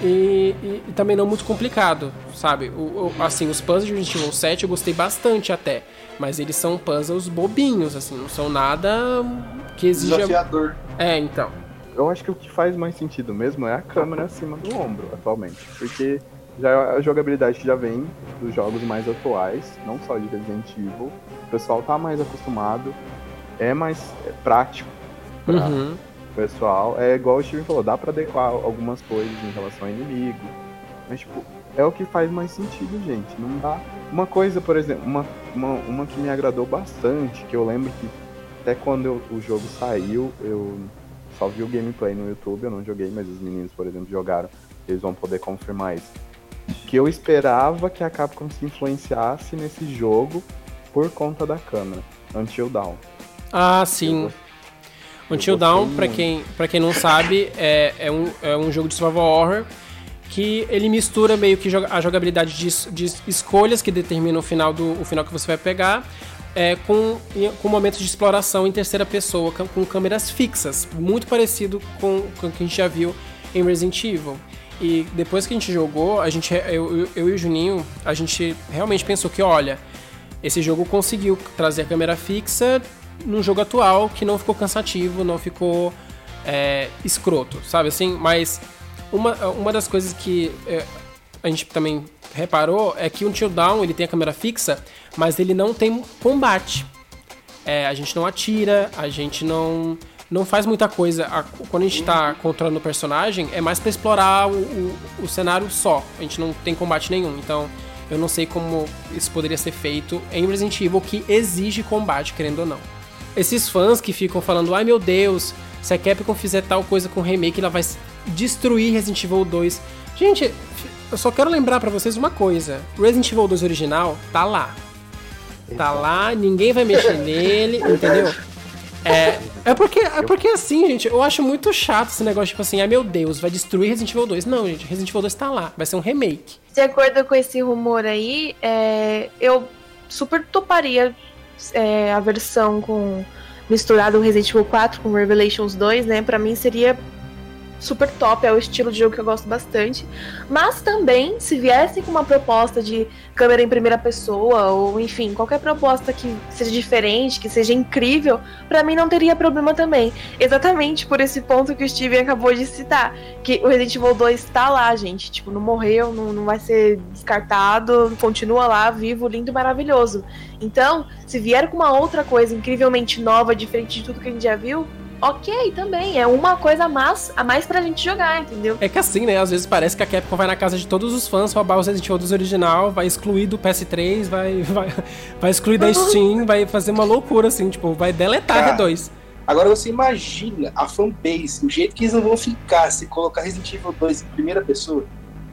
E, e, e também não muito complicado, sabe? O, o, assim, os puzzles de Resident Evil 7 eu gostei bastante até. Mas eles são puzzles bobinhos, assim, não são nada que exija. Desafiador. É, então. Eu acho que o que faz mais sentido mesmo é a câmera acima do ombro, atualmente. Porque já a jogabilidade que já vem dos jogos mais atuais, não só de Resident Evil. O pessoal tá mais acostumado é mais é prático para uhum. Pessoal. É igual o Steven falou, dá para adequar algumas coisas em relação ao inimigo. Mas, tipo, é o que faz mais sentido, gente. Não dá. Uma coisa, por exemplo, uma, uma, uma que me agradou bastante, que eu lembro que até quando eu, o jogo saiu, eu só vi o gameplay no YouTube, eu não joguei, mas os meninos, por exemplo, jogaram. Eles vão poder confirmar isso. Que eu esperava que a Capcom se influenciasse nesse jogo por conta da câmera. Until Dawn. Ah, sim. Until Dawn, pra quem, pra quem não sabe, é, é, um, é um jogo de survival horror que ele mistura meio que a jogabilidade de, de escolhas que determinam o final, do, o final que você vai pegar é, com, com momentos de exploração em terceira pessoa, com, com câmeras fixas, muito parecido com, com o que a gente já viu em Resident Evil. E depois que a gente jogou, a gente, eu, eu, eu e o Juninho, a gente realmente pensou que, olha, esse jogo conseguiu trazer a câmera fixa num jogo atual que não ficou cansativo, não ficou é, escroto, sabe assim? Mas uma, uma das coisas que é, a gente também reparou é que o Until Down ele tem a câmera fixa, mas ele não tem combate. É, a gente não atira, a gente não não faz muita coisa. A, quando a gente tá controlando o personagem, é mais para explorar o, o, o, cenário só. A gente não tem combate nenhum. Então, eu não sei como isso poderia ser feito em Resident Evil, que exige combate, querendo ou não esses fãs que ficam falando, ai meu Deus, se a Capcom fizer tal coisa com o remake, ela vai destruir Resident Evil 2. Gente, eu só quero lembrar para vocês uma coisa: Resident Evil 2 original tá lá. Tá lá, ninguém vai mexer nele, entendeu? É, é porque, é porque assim, gente, eu acho muito chato esse negócio, tipo assim, ai meu Deus, vai destruir Resident Evil 2. Não, gente, Resident Evil 2 tá lá, vai ser um remake. De acordo com esse rumor aí, é, eu super toparia é, a versão com misturado Resident Evil 4 com Revelations 2, né? Para mim seria super top, é o estilo de jogo que eu gosto bastante. Mas também, se viessem com uma proposta de câmera em primeira pessoa, ou enfim, qualquer proposta que seja diferente, que seja incrível, para mim não teria problema também. Exatamente por esse ponto que o Steven acabou de citar, que o Resident Evil 2 tá lá, gente. Tipo, não morreu, não, não vai ser descartado, continua lá, vivo, lindo, maravilhoso. Então, se vier com uma outra coisa incrivelmente nova, diferente de tudo que a gente já viu, ok também. É uma coisa a mais, a mais pra gente jogar, entendeu? É que assim, né? Às vezes parece que a Capcom vai na casa de todos os fãs roubar os Resident Evil dos original, vai excluir do PS3, vai, vai, vai excluir da Steam, vai fazer uma loucura, assim, tipo, vai deletar Cara, R2. Agora você imagina a fanbase, o jeito que eles não vão ficar se colocar Resident Evil 2 em primeira pessoa.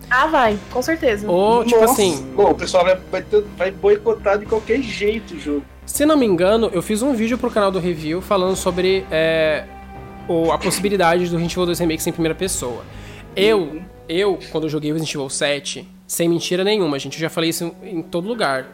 Ah, vai, com certeza. Ou, tipo assim. Bom, o pessoal vai, vai, ter, vai boicotar de qualquer jeito o jogo. Se não me engano, eu fiz um vídeo pro canal do Review falando sobre é, o, a possibilidade do Resident Evil 2 Remake em primeira pessoa. Eu, eu, quando joguei Resident Evil 7, sem mentira nenhuma, gente, eu já falei isso em, em todo lugar.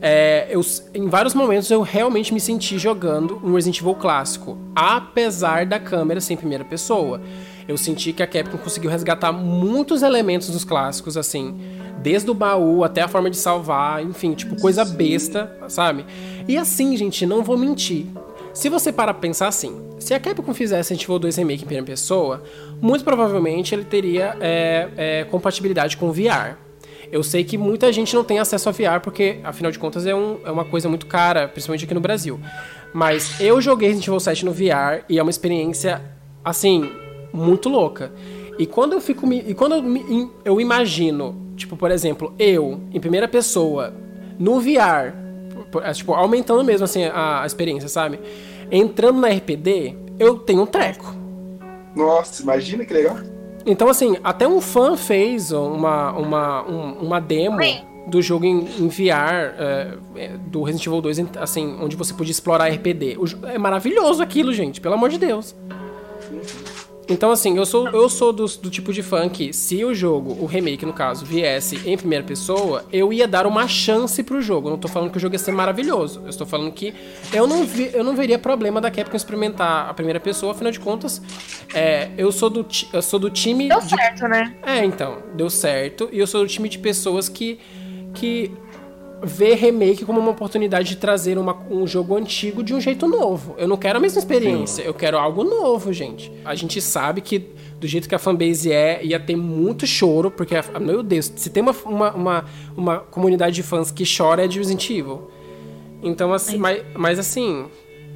É, eu, em vários momentos eu realmente me senti jogando um Resident Evil clássico, apesar da câmera ser em primeira pessoa. Eu senti que a Capcom conseguiu resgatar muitos elementos dos clássicos, assim, desde o baú até a forma de salvar, enfim, tipo, coisa besta, sabe? E assim, gente, não vou mentir. Se você para pensar assim, se a Capcom fizesse Resident Evil 2 Remake em primeira pessoa, muito provavelmente ele teria é, é, compatibilidade com VR. Eu sei que muita gente não tem acesso a VR porque, afinal de contas, é, um, é uma coisa muito cara, principalmente aqui no Brasil. Mas eu joguei Resident Evil 7 no VR e é uma experiência, assim, muito louca. E quando eu fico e quando eu, me, eu imagino, tipo, por exemplo, eu em primeira pessoa no VR, é, tipo, aumentando mesmo assim a, a experiência, sabe? Entrando na RPD, eu tenho um treco. Nossa, imagina que legal. Então, assim, até um fã fez uma, uma, um, uma demo Sim. do jogo em, em VR, é, é, do Resident Evil 2, assim, onde você podia explorar RPD. O, é maravilhoso aquilo, gente, pelo amor de Deus. Então, assim, eu sou, eu sou do, do, tipo de fã que, se o jogo, o remake no caso, viesse em primeira pessoa, eu ia dar uma chance pro jogo. Eu não tô falando que o jogo ia ser maravilhoso. Eu estou falando que eu não, vi, eu não veria problema da Capcom experimentar a primeira pessoa, afinal de contas, é, eu, sou do, eu sou do time. Deu de... certo, né? É, então, deu certo. E eu sou do time de pessoas que. que ver remake como uma oportunidade de trazer uma, um jogo antigo de um jeito novo. Eu não quero a mesma experiência, Sim. eu quero algo novo, gente. A gente sabe que do jeito que a fanbase é, ia ter muito choro, porque, meu Deus, se tem uma, uma, uma, uma comunidade de fãs que chora é de Resident Evil. Então, assim, mas, mas assim,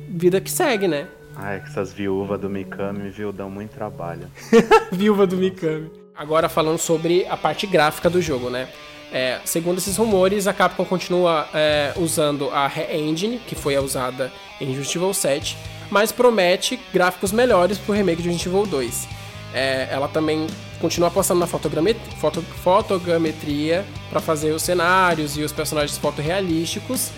vida que segue, né? Ai, é que essas viúvas do Mikami, viu, dão muito trabalho. Viúva do Mikami. Agora falando sobre a parte gráfica do jogo, né? É, segundo esses rumores, a Capcom continua é, usando a Re-Engine, que foi usada em Resident Evil 7, mas promete gráficos melhores pro remake de Resident Evil 2. É, ela também continua apostando na fotogrametria, foto, fotogrametria para fazer os cenários e os personagens fotorrealísticos,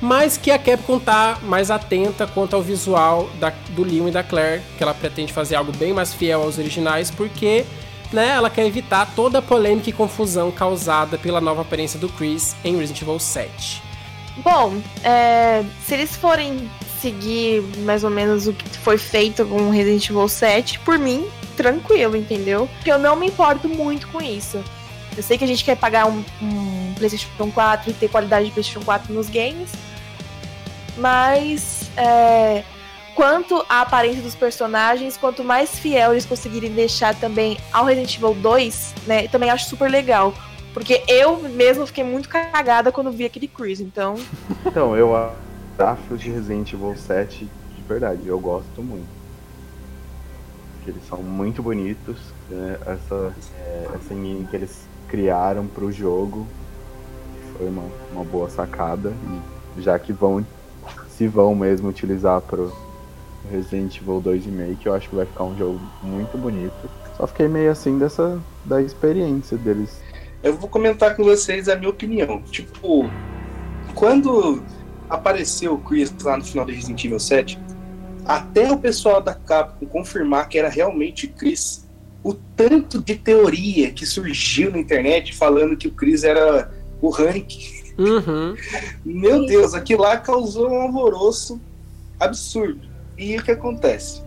mas que a Capcom tá mais atenta quanto ao visual da, do Leon e da Claire, que ela pretende fazer algo bem mais fiel aos originais, porque né, ela quer evitar toda a polêmica e confusão causada pela nova aparência do Chris em Resident Evil 7. Bom, é, se eles forem seguir mais ou menos o que foi feito com Resident Evil 7, por mim, tranquilo, entendeu? Porque eu não me importo muito com isso. Eu sei que a gente quer pagar um, um PlayStation 4 e ter qualidade de PlayStation 4 nos games, mas é, quanto à aparência dos personagens, quanto mais fiel eles conseguirem deixar também ao Resident Evil 2, né, também acho super legal. Porque eu mesmo fiquei muito cagada quando vi aquele Chris, então. Então, eu acho de Resident Evil 7 de verdade, eu gosto muito. Porque eles são muito bonitos, né? essa, é, essa engine que eles criaram pro jogo foi uma, uma boa sacada. E já que vão, se vão mesmo utilizar pro, Resident Evil 2 Remake, eu acho que vai ficar um jogo muito bonito. Só fiquei meio assim dessa da experiência deles. Eu vou comentar com vocês a minha opinião. Tipo, quando apareceu o Chris lá no final do Resident Evil 7, até o pessoal da Capcom confirmar que era realmente o Chris, o tanto de teoria que surgiu na internet falando que o Chris era o Hank. Uhum. Meu Deus, aquilo lá causou um alvoroço absurdo. E o que acontece?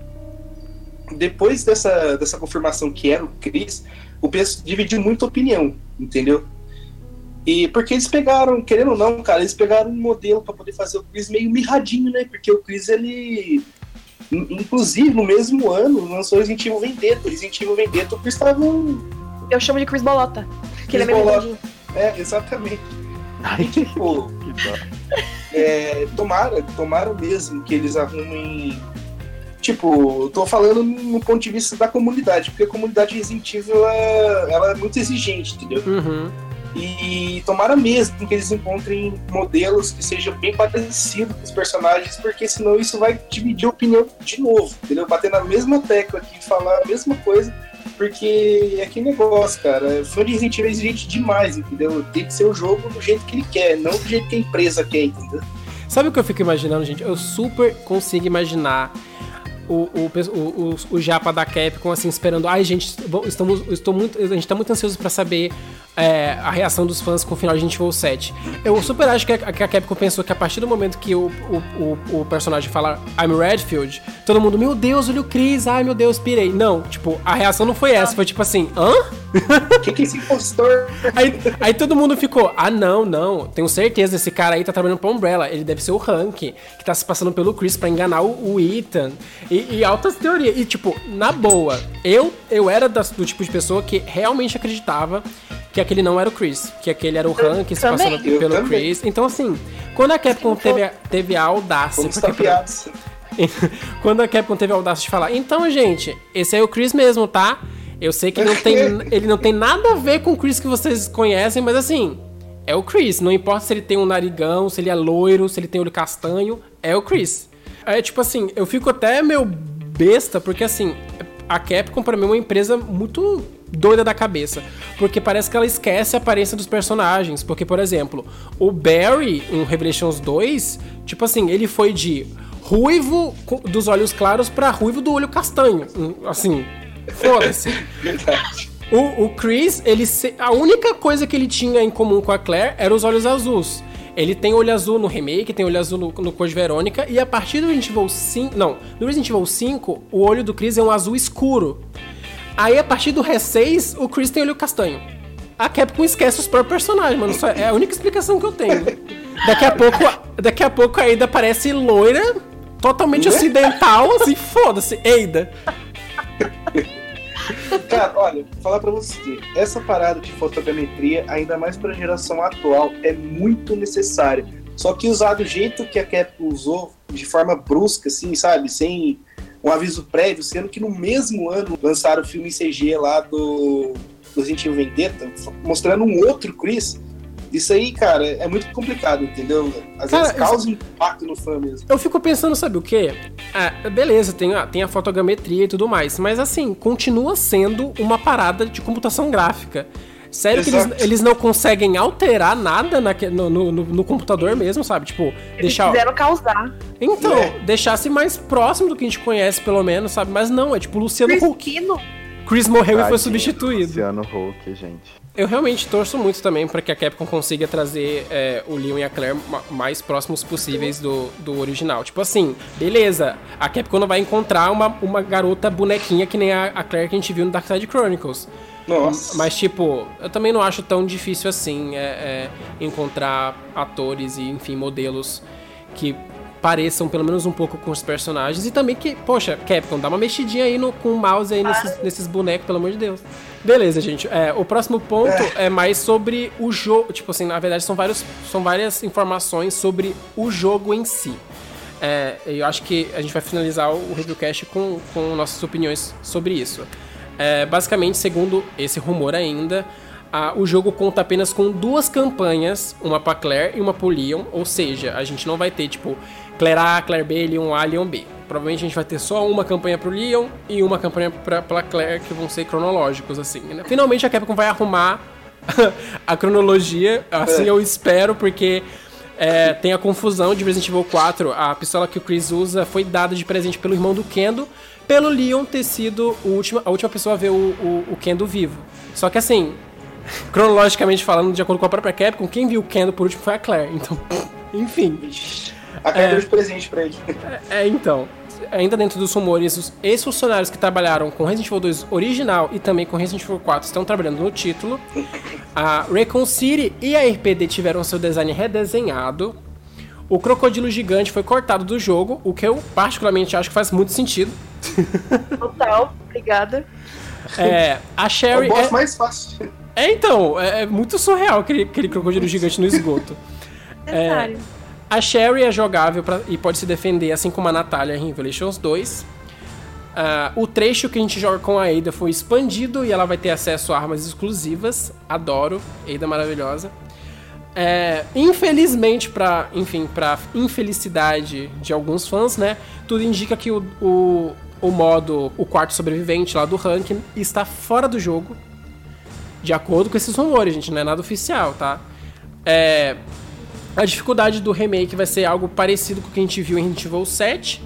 Depois dessa, dessa confirmação que era o Chris, o PS dividiu muita opinião, entendeu? E porque eles pegaram, querendo ou não, cara, eles pegaram um modelo para poder fazer o Chris meio mirradinho, né? Porque o Chris, ele. Inclusive, no mesmo ano, lançou Resident Evil Vendetta. Resident Evil Vendetta, o Chris tava um... Eu chamo de Chris Bolota. Que ele é meio Bolota. É, exatamente. Ai, tipo, é, tomara, tomara mesmo que eles arrumem. Tipo, tô falando no ponto de vista da comunidade, porque a comunidade Resident Evil ela, ela é muito exigente, entendeu? Uhum. E tomara mesmo que eles encontrem modelos que sejam bem parecidos com os personagens, porque senão isso vai dividir a opinião de novo, entendeu? Bater na mesma tecla aqui, falar a mesma coisa, porque é aquele negócio, cara. Fã de Resident Evil exigente demais, entendeu? Tem que ser o jogo do jeito que ele quer, não do jeito que a empresa quer, entendeu? Sabe o que eu fico imaginando, gente? Eu super consigo imaginar o, o, o, o, Japa da Capcom, assim, esperando. Ai, gente, estamos, estou muito, a gente tá muito ansioso para saber é, a reação dos fãs com o final de Resident Evil 7. Eu super acho que a, que a Capcom pensou que a partir do momento que o, o, o, personagem fala I'm Redfield, todo mundo, meu Deus, olha o Chris, ai meu Deus, pirei. Não, tipo, a reação não foi essa, foi tipo assim, hã? que, que é esse impostor? Aí, aí todo mundo ficou, ah não, não, tenho certeza, esse cara aí tá trabalhando pra Umbrella, ele deve ser o Hank, que tá se passando pelo Chris pra enganar o, o Ethan. E, e, altas teorias. E tipo, na boa, eu, eu era do tipo de pessoa que realmente acreditava que aquele não era o Chris, que aquele era o Hank se passando pelo Chris. Então assim, quando a Capcom teve, teve a audácia... Porque, quando a Capcom teve a audácia de falar, então gente, esse é o Chris mesmo, tá? Eu sei que não tem, ele não tem nada a ver com o Chris que vocês conhecem, mas assim, é o Chris. Não importa se ele tem um narigão, se ele é loiro, se ele tem olho castanho, é o Chris. É tipo assim, eu fico até meio besta, porque assim, a Capcom pra mim é uma empresa muito doida da cabeça, porque parece que ela esquece a aparência dos personagens, porque por exemplo, o Barry em Revelations 2, tipo assim, ele foi de ruivo dos olhos claros para ruivo do olho castanho, assim, foda-se. Verdade. O, o Chris, ele a única coisa que ele tinha em comum com a Claire era os olhos azuis. Ele tem olho azul no remake, tem olho azul no, no Code Verônica, e a partir do Resident Evil 5. Não, no Resident Evil 5, o olho do Chris é um azul escuro. Aí a partir do Re6, o Chris tem olho castanho. A Capcom esquece os próprios personagens, mano. Isso é a única explicação que eu tenho. Daqui a pouco, daqui a pouco a Ada parece loira, totalmente né? ocidental, assim, foda-se, Ada. Cara, olha, falar pra você, essa parada de fotogrametria, ainda mais pra geração atual, é muito necessária. Só que usar do jeito que a Capcom usou, de forma brusca, assim, sabe? Sem um aviso prévio, sendo que no mesmo ano lançaram o filme CG lá do, do Resident Evil Vendetta, mostrando um outro Chris isso aí, cara, é muito complicado, entendeu? Às cara, vezes causa isso... impacto no fã mesmo. Eu fico pensando, sabe o quê? Ah, beleza, tem a, tem a fotogrametria e tudo mais, mas assim, continua sendo uma parada de computação gráfica. Sério Exato. que eles, eles não conseguem alterar nada na, no, no, no, computador mesmo, sabe? Tipo, eles deixar. Quiseram causar. Então, é. deixasse mais próximo do que a gente conhece, pelo menos, sabe? Mas não, é tipo Luciano Huck. Chris morreu Tadinho, e foi substituído. Luciano Huck, gente. Eu realmente torço muito também para que a Capcom consiga trazer é, o Leon e a Claire mais próximos possíveis do, do original. Tipo assim, beleza, a Capcom não vai encontrar uma, uma garota bonequinha que nem a, a Claire que a gente viu no Dark Side Chronicles. Nossa. Mas, tipo, eu também não acho tão difícil assim é, é, encontrar atores e, enfim, modelos que pareçam pelo menos um pouco com os personagens. E também que, poxa, Capcom, dá uma mexidinha aí no, com o mouse aí nesses, nesses bonecos, pelo amor de Deus. Beleza, gente. É, o próximo ponto é. é mais sobre o jogo. Tipo assim, na verdade, são, vários, são várias informações sobre o jogo em si. É, eu acho que a gente vai finalizar o reviewcast com, com nossas opiniões sobre isso. É, basicamente, segundo esse rumor ainda, a, o jogo conta apenas com duas campanhas, uma pra Claire e uma pro Leon, ou seja, a gente não vai ter, tipo, Claire A, Claire B, Leon A, Leon B. Provavelmente a gente vai ter só uma campanha pro Leon e uma campanha pra, pra Claire, que vão ser cronológicos, assim. Né? Finalmente a Capcom vai arrumar a cronologia, assim é. eu espero, porque é, tem a confusão de Resident Evil 4. A pistola que o Chris usa foi dada de presente pelo irmão do Kendo, pelo Leon ter sido última, a última pessoa a ver o, o, o Kendo vivo. Só que assim, cronologicamente falando, de acordo com a própria Capcom, quem viu o Kendo por último foi a Claire. Então, enfim. A Claire é, deu de presente pra ele. É, é, então ainda dentro dos rumores, os ex-funcionários que trabalharam com Resident Evil 2 original e também com Resident Evil 4 estão trabalhando no título. A Recon City e a RPD tiveram seu design redesenhado. O crocodilo gigante foi cortado do jogo, o que eu particularmente acho que faz muito sentido. Total, obrigada. É, a Sherry. É o boss é... mais fácil. É, então, é, é muito surreal aquele, aquele crocodilo gigante no esgoto. É, a Sherry é jogável pra, e pode se defender, assim como a Natália em Revelations 2. Uh, ah, o trecho que a gente joga com a Ada foi expandido e ela vai ter acesso a armas exclusivas. Adoro, Ada maravilhosa. É, infelizmente, para enfim, para infelicidade de alguns fãs, né? Tudo indica que o, o, o modo, o quarto sobrevivente lá do ranking está fora do jogo. De acordo com esses rumores, gente, não é nada oficial, tá? É, a dificuldade do remake vai ser algo parecido com o que a gente viu em Resident Evil 7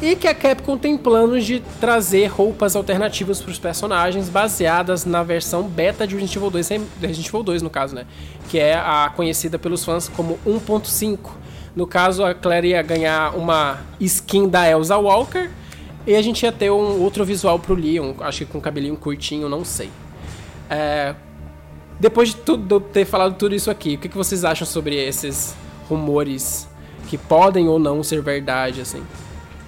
e que a Capcom tem planos de trazer roupas alternativas para os personagens baseadas na versão beta de Resident Evil 2, Resident Evil 2 no caso, né? Que é a conhecida pelos fãs como 1.5. No caso, a Claire ia ganhar uma skin da Elsa Walker e a gente ia ter um outro visual pro Leon, acho que com cabelinho curtinho, não sei. É, depois de, tudo, de ter falado tudo isso aqui, o que, que vocês acham sobre esses rumores que podem ou não ser verdade, assim?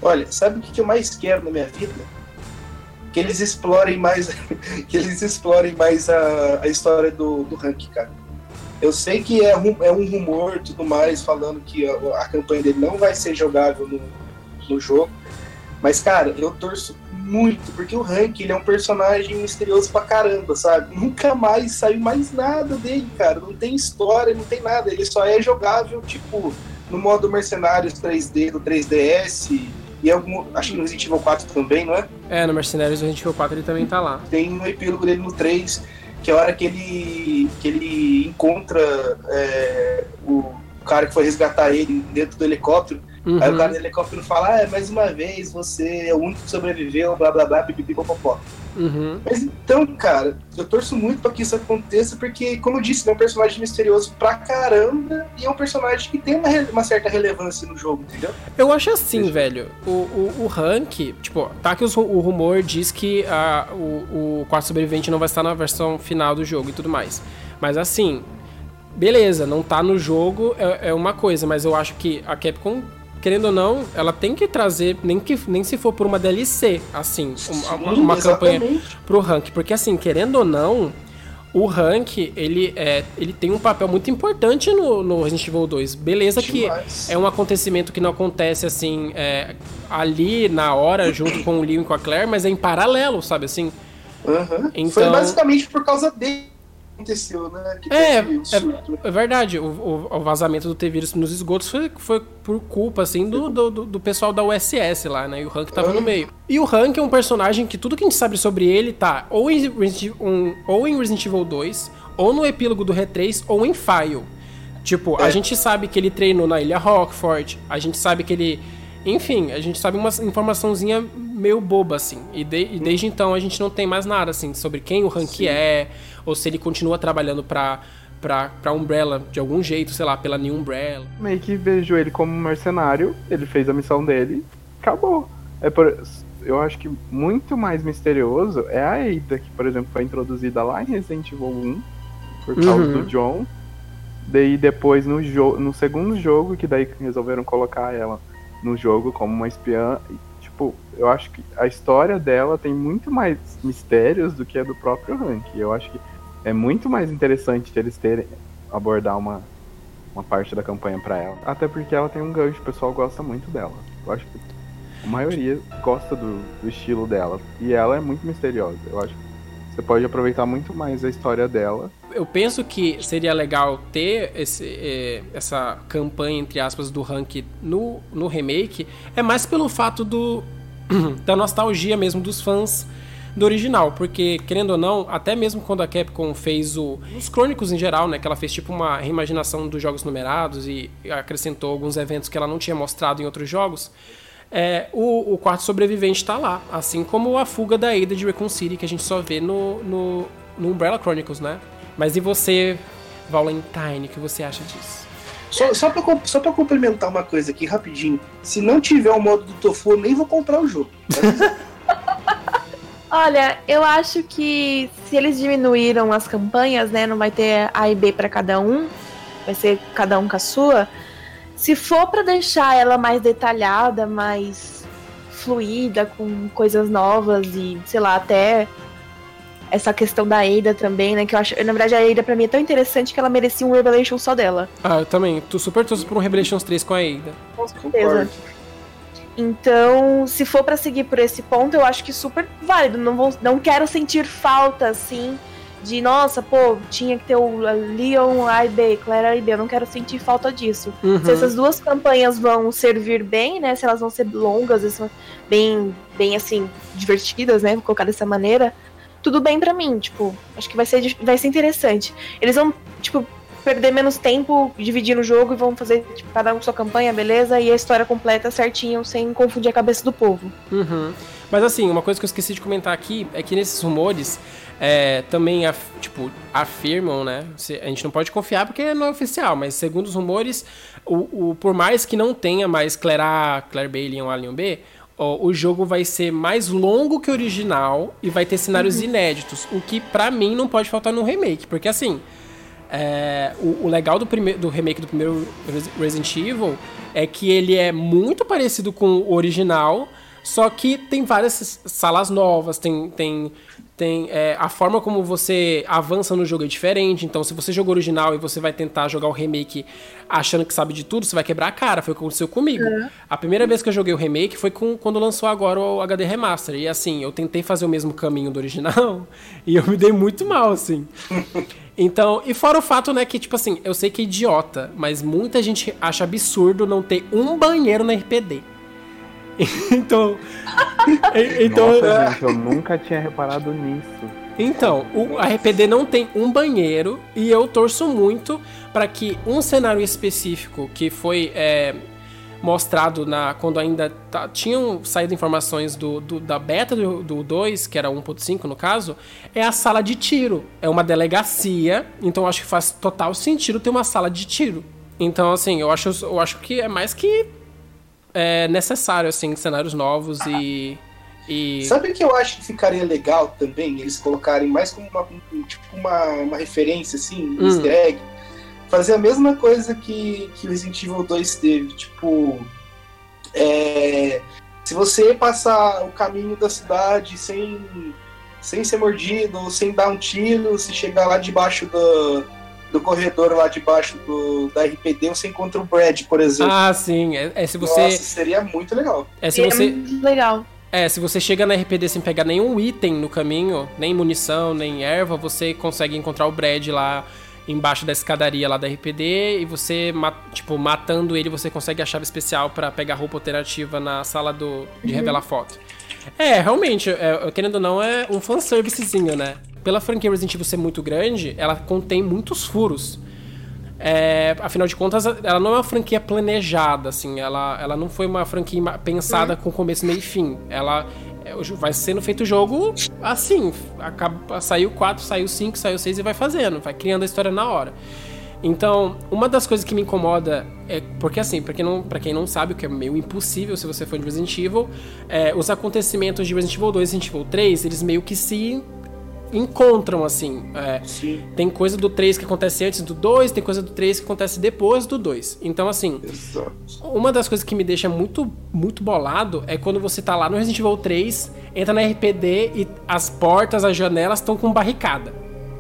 Olha, sabe o que eu mais quero na minha vida? Que eles explorem mais, que eles explorem mais a, a história do, do rank, cara. Eu sei que é, um, é um rumor tudo mais, falando que a, a, campanha dele não vai ser jogável no, no jogo. Mas, cara, eu torço muito, porque o Hank, ele é um personagem misterioso pra caramba, sabe? Nunca mais saiu mais nada dele, cara. Não tem história, não tem nada. Ele só é jogável, tipo, no modo Mercenários 3D do 3DS e algum, acho que no Resident Evil 4 também, não é? É, no Mercenários do Resident Evil 4 ele também tá lá. Tem um epílogo dele no 3, que é a hora que ele, que ele encontra é, o cara que foi resgatar ele dentro do helicóptero. Uhum. Aí o cara do helicóptero fala, ah, é mais uma vez, você é o único que sobreviveu, blá blá blá, pipipi, popopó. Uhum. Mas então, cara, eu torço muito pra que isso aconteça, porque, como eu disse, é um personagem misterioso pra caramba e é um personagem que tem uma, uma certa relevância no jogo, entendeu? Eu acho assim, velho. O, o, o Rank, tipo, tá que o, o rumor diz que a, o, o quarto sobrevivente não vai estar na versão final do jogo e tudo mais. Mas assim, beleza, não tá no jogo é, é, uma coisa, mas eu acho que a Capcom, querendo ou não, ela tem que trazer, nem, que, nem se for por uma DLC, assim, uma, uma campanha pro rank. Porque assim, querendo ou não, o rank, ele, é, ele tem um papel muito importante no, no Resident Evil 2. Beleza Demais. que é um acontecimento que não acontece assim é, ali na hora, junto com o Leon e com a Claire, mas é em paralelo, sabe assim? Uhum. Então... Foi basicamente por causa dele aconteceu, né? Que é, é, é, verdade. O, o, o, vazamento do T-Vírus nos esgotos foi, foi por culpa, assim, do, do, do, pessoal da USS lá, né? E o Hank tava no meio. E o Hank é um personagem que tudo que a gente sabe sobre ele tá ou em, um, ou em Resident Evil 2, ou no epílogo do R3, ou em File. Tipo, é. a gente sabe que ele treinou na Ilha Rockford, a gente sabe que ele... Enfim, a gente sabe uma informaçãozinha meio boba, assim. E, de, e desde então a gente não tem mais nada, assim, sobre quem o Hank Sim. é, ou se ele continua trabalhando pra, pra, pra Umbrella de algum jeito, sei lá, pela New Umbrella. Meio que vejo ele como um mercenário, ele fez a missão dele, acabou. É por, eu acho que muito mais misterioso é a Ada, que, por exemplo, foi introduzida lá em Resident Evil 1, por causa uhum. do John. Daí depois no, no segundo jogo, que daí resolveram colocar ela no jogo como uma espiã. Tipo, eu acho que a história dela tem muito mais mistérios do que a do próprio Rank. Eu acho que é muito mais interessante eles terem abordar uma, uma parte da campanha para ela. Até porque ela tem um gancho, o pessoal gosta muito dela. Eu acho que a maioria gosta do, do estilo dela. E ela é muito misteriosa. Eu acho que você pode aproveitar muito mais a história dela. Eu penso que seria legal ter esse, eh, essa campanha, entre aspas, do rank no, no remake. É mais pelo fato do, da nostalgia mesmo dos fãs do original, porque querendo ou não, até mesmo quando a Capcom fez o, os Crônicos em geral, né, que ela fez tipo uma reimaginação dos jogos numerados e acrescentou alguns eventos que ela não tinha mostrado em outros jogos, é, o, o quarto sobrevivente está lá, assim como a fuga da Ada de Recon City que a gente só vê no, no, no Umbrella Chronicles, né? Mas e você, Valentine, o que você acha disso? Só, só, pra, só pra complementar uma coisa aqui rapidinho. Se não tiver o modo do Tofu, eu nem vou comprar o jogo. Olha, eu acho que se eles diminuíram as campanhas, né? Não vai ter A e B para cada um, vai ser cada um com a sua. Se for para deixar ela mais detalhada, mais fluida, com coisas novas e, sei lá, até essa questão da Ada também, né? Que eu acho. Na verdade, a Ada pra mim é tão interessante que ela merecia um Revelation só dela. Ah, eu também. Tu super torço por um Revelations 3 com a Ada. Com certeza. Então, se for para seguir por esse ponto, eu acho que super válido. Não, vou, não quero sentir falta, assim, de nossa, pô, tinha que ter o Leon A e B, Claire A e B. Eu não quero sentir falta disso. Uhum. Se essas duas campanhas vão servir bem, né? Se elas vão ser longas, bem, bem assim, divertidas, né? Vou colocar dessa maneira tudo bem para mim, tipo, acho que vai ser, vai ser interessante. Eles vão, tipo, perder menos tempo dividindo o jogo e vão fazer, tipo, cada um sua campanha, beleza? E a história completa certinho, sem confundir a cabeça do povo. Uhum. Mas assim, uma coisa que eu esqueci de comentar aqui é que nesses rumores é, também, af, tipo, afirmam, né? A gente não pode confiar porque não é oficial, mas segundo os rumores, o, o por mais que não tenha mais Claire A, Claire B, Leon A, Leon B, o jogo vai ser mais longo que o original e vai ter cenários uhum. inéditos, o que para mim não pode faltar no remake, porque assim, é, o, o, legal do, primeiro, do remake do primeiro Resident Evil é que ele é muito parecido com o original, só que tem várias salas novas, tem, tem tem é, a forma como você avança no jogo é diferente. Então, se você jogou o original e você vai tentar jogar o remake achando que sabe de tudo, você vai quebrar a cara. Foi o que aconteceu comigo. Uhum. A primeira vez que eu joguei o remake foi com, quando lançou agora o HD Remaster. E assim, eu tentei fazer o mesmo caminho do original e eu me dei muito mal, assim. Então, e fora o fato, né, que, tipo assim, eu sei que é idiota, mas muita gente acha absurdo não ter um banheiro na RPD. então. então Nossa, gente, eu nunca tinha reparado nisso. Então, o RPD não tem um banheiro e eu torço muito para que um cenário específico que foi é, mostrado na quando ainda tá, tinham saído informações do, do da beta do, do 2, que era 1.5 no caso, é a sala de tiro. É uma delegacia, então acho que faz total sentido ter uma sala de tiro. Então, assim, eu acho, eu acho que é mais que é, necessário, assim, cenários novos e e... Sabe que eu acho que ficaria legal também eles colocarem mais como uma, tipo uma, uma referência, assim, um hum. easter egg? Fazer a mesma coisa que, que o Resident Evil 2 teve. Tipo, é, se você passar o caminho da cidade sem, sem ser mordido, sem dar um tiro, se chegar lá debaixo do, do corredor lá debaixo do, da RPD, você encontra o Brad, por exemplo. Ah, sim. É, é se você. Nossa, seria muito legal. É se você. É legal. É, se você chega na RPD sem pegar nenhum item no caminho, nem munição, nem erva, você consegue encontrar o Brad lá embaixo da escadaria lá da RPD e você, tipo, matando ele, você consegue a chave especial para pegar roupa alternativa na sala do, de uhum. revelar foto. É, realmente, é, querendo ou não, é um fanservicezinho, né? Pela franquia Resident Evil ser muito grande, ela contém muitos furos. É, afinal de contas, ela não é uma franquia planejada, assim. Ela, ela não foi uma franquia pensada uhum. com começo, meio e fim. Ela é, vai sendo feito o jogo assim. Acaba, saiu 4, saiu 5, saiu 6 e vai fazendo. Vai criando a história na hora. Então, uma das coisas que me incomoda é porque, assim, pra quem não, pra quem não sabe, o que é meio impossível se você for de Resident Evil, é, os acontecimentos de Resident Evil 2 e Resident Evil 3, eles meio que se encontram, assim. É, tem coisa do 3 que acontece antes do 2, tem coisa do 3 que acontece depois do 2. Então, assim, Exato. uma das coisas que me deixa muito, muito bolado é quando você tá lá no Resident Evil 3, entra na RPD e as portas, as janelas estão com barricada.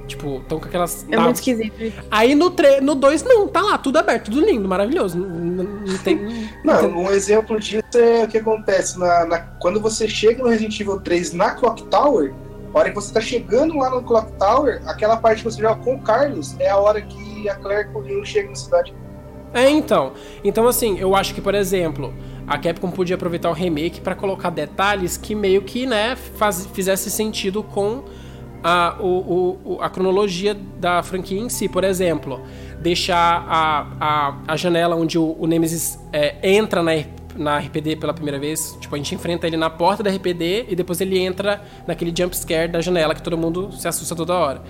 Tipo, estão com aquelas. É muito esquisito. Aí no 3, no 2, não, tá lá, tudo aberto, tudo lindo, maravilhoso. Não, não tem. não, não tem... um exemplo disso é o que acontece na, na, quando você chega no Resident Evil 3 na Clock Tower a hora que você tá chegando lá no Clock Tower, aquela parte que você joga com o Carlos é a hora que a Claire com o Leon chega na cidade. É, então. Então, assim, eu acho que, por exemplo, a Capcom podia aproveitar o remake para colocar detalhes que meio que, né, faz, fizesse sentido com a, o, o, a cronologia da franquia em si. Por exemplo, deixar a, a, a janela onde o, o Nemesis é, entra na, na RPD pela primeira vez. Tipo, a gente enfrenta ele na porta da RPD e depois ele entra naquele jump scare da janela que todo mundo se assusta toda hora.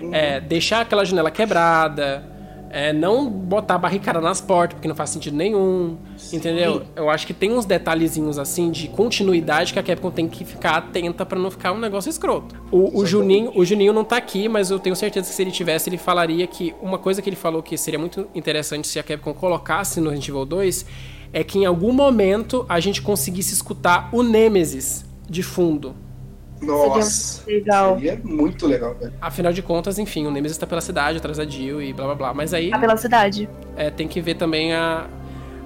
Uhum. É, deixar aquela janela quebrada. É, não botar barricada nas portas, porque não faz sentido nenhum. Sim. Entendeu? Eu acho que tem uns detalhezinhos assim de continuidade que a Capcom tem que ficar atenta para não ficar um negócio escroto. O, o, Juninho, o Juninho não tá aqui, mas eu tenho certeza que se ele tivesse, ele falaria que uma coisa que ele falou que seria muito interessante se a Capcom colocasse no Resident Evil 2 é que em algum momento a gente conseguisse escutar o Nemesis de fundo. Nossa, seria, legal. seria muito legal, velho. Afinal de contas, enfim, o Nemesis tá pela cidade, atrás da Jill e blá blá blá. Mas aí. Tá pela cidade. É, tem que ver também a,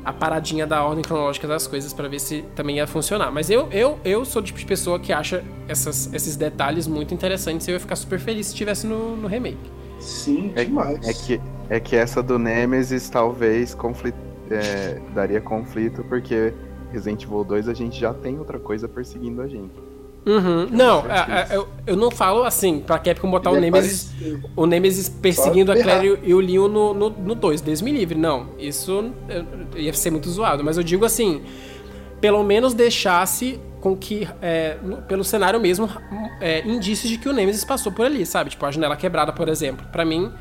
a paradinha da ordem cronológica das coisas para ver se também ia funcionar. Mas eu, eu, eu sou o tipo de pessoa que acha essas, esses detalhes muito interessantes e eu ia ficar super feliz se estivesse no, no remake. Sim, é, demais. É que, é que essa do Nemesis talvez conflito é, daria conflito, porque Resident Evil 2 a gente já tem outra coisa perseguindo a gente. Uhum. Não, a, a, eu, eu não falo assim, pra Capcom botar Ele o é Nemesis, é o Nemesis perseguindo a Claire e o Leon no 2, no, no dois, Deus me livre. Não, isso ia ser muito zoado, mas eu digo assim, pelo menos deixasse com que, é, pelo cenário mesmo, é, indícios de que o Nemesis passou por ali, sabe? Tipo, a janela quebrada, por exemplo. para mim,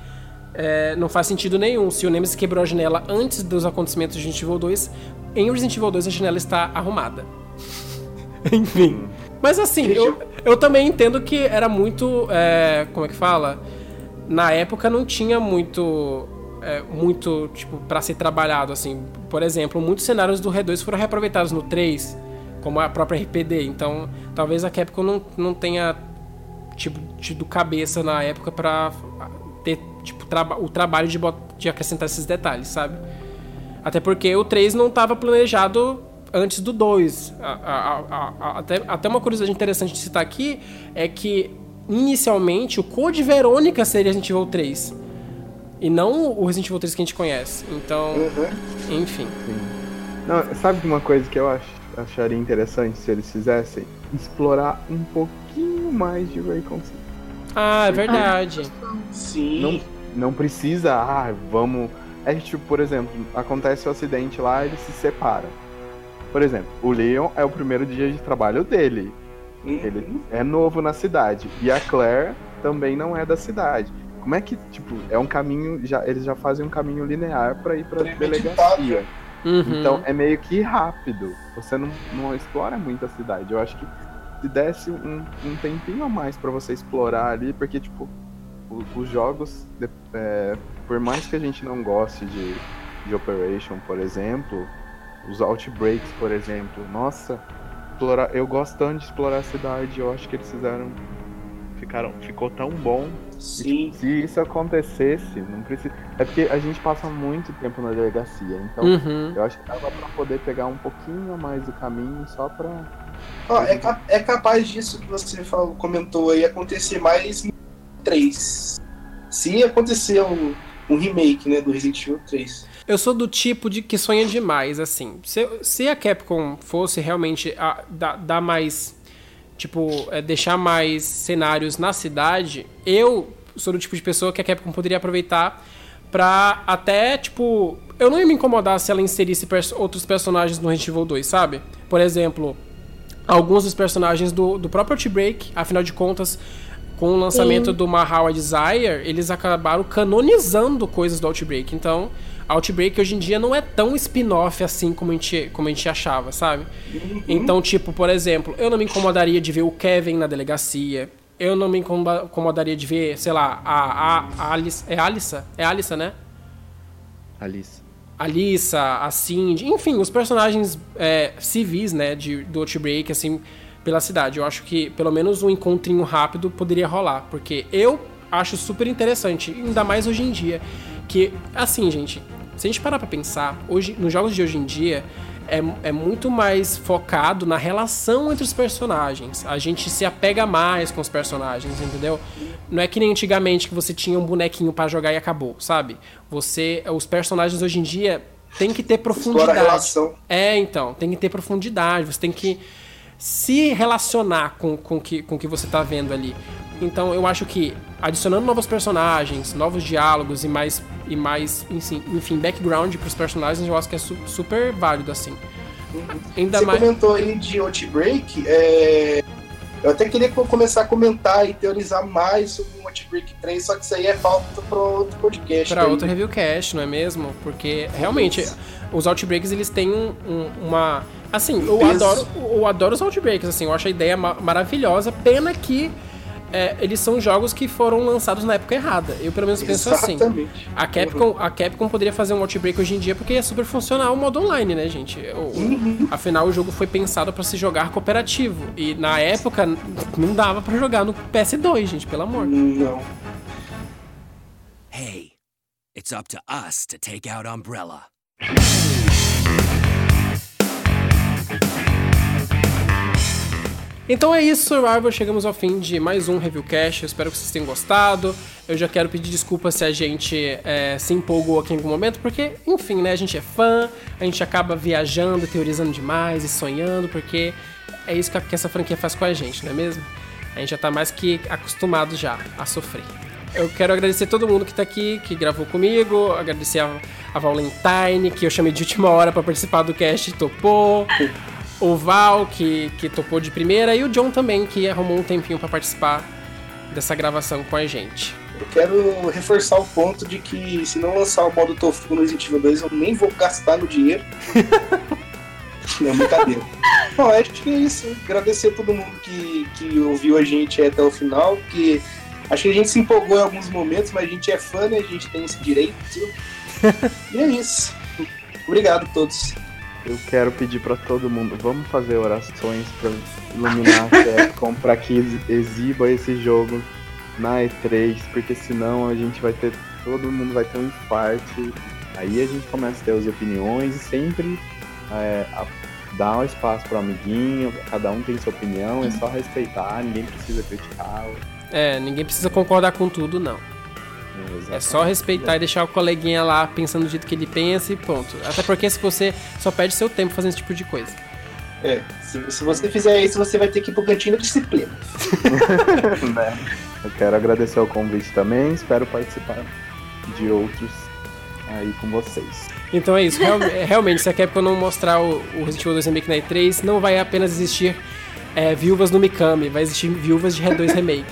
é, não faz sentido nenhum. Se o Nemesis quebrou a janela antes dos acontecimentos de Resident Evil 2, em Resident Evil 2 a janela está arrumada. Enfim. Mas assim, eu, eu também entendo que era muito. É, como é que fala? Na época não tinha muito. É, muito, tipo, para ser trabalhado, assim. Por exemplo, muitos cenários do R2 foram reaproveitados no 3, como a própria RPD. Então, talvez a Capcom não, não tenha, tipo, tido cabeça na época para ter tipo, traba o trabalho de, de acrescentar esses detalhes, sabe? Até porque o 3 não estava planejado antes do 2. até, até uma curiosidade interessante de citar aqui é que inicialmente o Code Verônica seria Resident Evil 3. E não o Resident Evil 3 que a gente conhece. Então, uhum. enfim. Sim. Não, sabe uma coisa que eu ach, acharia interessante se eles fizessem? Explorar um pouquinho mais de Raycon City. Ah, é verdade. Sim. Não, não precisa, ah, vamos. É tipo, por exemplo, acontece o acidente lá, eles se separam. Por exemplo, o Leon é o primeiro dia de trabalho dele. Ele é novo na cidade. E a Claire também não é da cidade. Como é que, tipo, é um caminho, já, eles já fazem um caminho linear para ir pra delegacia. Uhum. Então é meio que rápido. Você não, não explora muito a cidade. Eu acho que se desse um, um tempinho a mais para você explorar ali, porque, tipo, o, os jogos, de- é, por mais que a gente não goste de, de Operation, por exemplo, os Outbreaks, por exemplo, nossa, explorar, eu gosto tanto de explorar a cidade, eu acho que eles fizeram. Ficaram, ficou tão bom Sim. se isso acontecesse, não precisa. É porque a gente passa muito tempo na delegacia, então Uhum. eu acho que dava pra poder pegar um pouquinho a mais do caminho só pra. Ó, é, é capaz disso que você falou, comentou aí acontecer mais 3. Se acontecer um, um remake, né, do Resident Evil 3. Eu sou do tipo de que sonha demais, assim. Se, se a Capcom fosse realmente a- dar, dar mais. Tipo, é, deixar mais cenários na cidade, eu sou do tipo de pessoa que a Capcom poderia aproveitar pra até, tipo. Eu não ia me incomodar se ela inserisse pers- outros personagens no Resident Evil 2, sabe? Por exemplo, alguns dos personagens do, do próprio Outbreak, afinal de contas, com o lançamento do Mahou Desire, eles acabaram canonizando coisas do Outbreak. Então, Outbreak hoje em dia não é tão spin-off assim como a, gente, como a gente achava, sabe? Então, tipo, por exemplo, eu não me incomodaria de ver o Kevin na delegacia. Eu não me incomoda- incomodaria de ver, sei lá, a, a, a Alice. É Alissa? É Alissa, né? Alice. Alissa, a Cindy, enfim, os personagens é, civis, né, de, do Outbreak, assim, pela cidade. Eu acho que pelo menos um encontrinho rápido poderia rolar, porque eu acho super interessante, ainda mais hoje em dia, que, assim, gente, se a gente parar pra pensar, hoje, nos jogos de hoje em dia, é, é muito mais focado na relação entre os personagens. A gente se apega mais com os personagens, entendeu? Não é que nem antigamente que você tinha um bonequinho pra jogar e acabou, sabe? Você, os personagens hoje em dia tem que ter Explora a profundidade. relação. É, então, tem que ter profundidade, você tem que se relacionar com, com, que, com o que você tá vendo ali. Então eu acho que adicionando novos personagens, novos diálogos e mais, e mais enfim, enfim background pros personagens, eu acho que é su- super válido, assim. Ainda Você mais. comentou aí de Outbreak, é... eu até queria co- começar a comentar e teorizar mais sobre o Outbreak 3, só que isso aí é falta para outro podcast. Aí. outro review cast, não é mesmo? Porque realmente os Outbreaks eles têm um- um- uma. Assim, eu Peso. adoro, eu adoro os Outbreaks, assim, eu acho a ideia ma- maravilhosa. Pena que é, eles são jogos que foram lançados na época errada. Eu pelo menos penso assim. Exatamente. A Capcom, a Capcom poderia fazer um Outbreak hoje em dia porque é super funcional o modo online, né, gente? O- Uhum. Afinal, o jogo foi pensado pra se jogar cooperativo. E na época não dava pra jogar no PS2, gente, pelo amor. Não. Hey, it's up to us to take out Umbrella. Então é isso, Survivor. Chegamos ao fim de mais um Review Cast. Eu espero que vocês tenham gostado. Eu já quero pedir desculpa se a gente é, se empolgou aqui em algum momento, porque, enfim, né? A gente é fã, a gente acaba viajando, teorizando demais e sonhando, porque é isso que, essa franquia faz com a gente, não é mesmo? A gente já tá mais que acostumado já a sofrer. Eu quero agradecer todo mundo que tá aqui, que gravou comigo, agradecer a, a Valentine, que eu chamei de última hora pra participar do cast e topou o Val, que, que topou de primeira, e o John também, que arrumou um tempinho pra participar dessa gravação com a gente. Eu quero reforçar o ponto de que se não lançar o modo Tofu no Resident Evil 2, eu nem vou gastar no dinheiro. não, brincadeira. Não, acho que é isso. Agradecer a todo mundo que, que ouviu a gente até o final, que acho que a gente se empolgou em alguns momentos, mas a gente é fã, né? A gente tem esse direito. e é isso. Obrigado a todos. Eu quero pedir pra todo mundo, vamos fazer orações pra iluminar a Capcom pra que ex- exiba esse jogo na E3, porque senão a gente vai ter, todo mundo vai ter um infarto. Aí a gente começa a ter as opiniões e sempre é, a- dar um espaço pro amiguinho, cada um tem sua opinião, é só respeitar, ninguém precisa criticar. É, ninguém precisa concordar com tudo, não. É só respeitar e deixar o coleguinha lá pensando do jeito que ele pensa e ponto. Até porque se você só perde seu tempo fazendo esse tipo de coisa. É, se, se você fizer isso, você vai ter que ir pro cantinho da disciplina. né? Eu quero agradecer o convite também, espero participar de outros aí com vocês. Então é isso, Real, realmente, se a Capcom não mostrar o, o Resident Evil 2 Remake na E3, não vai apenas existir é, viúvas no Mikami, vai existir viúvas de Red 2 Remake.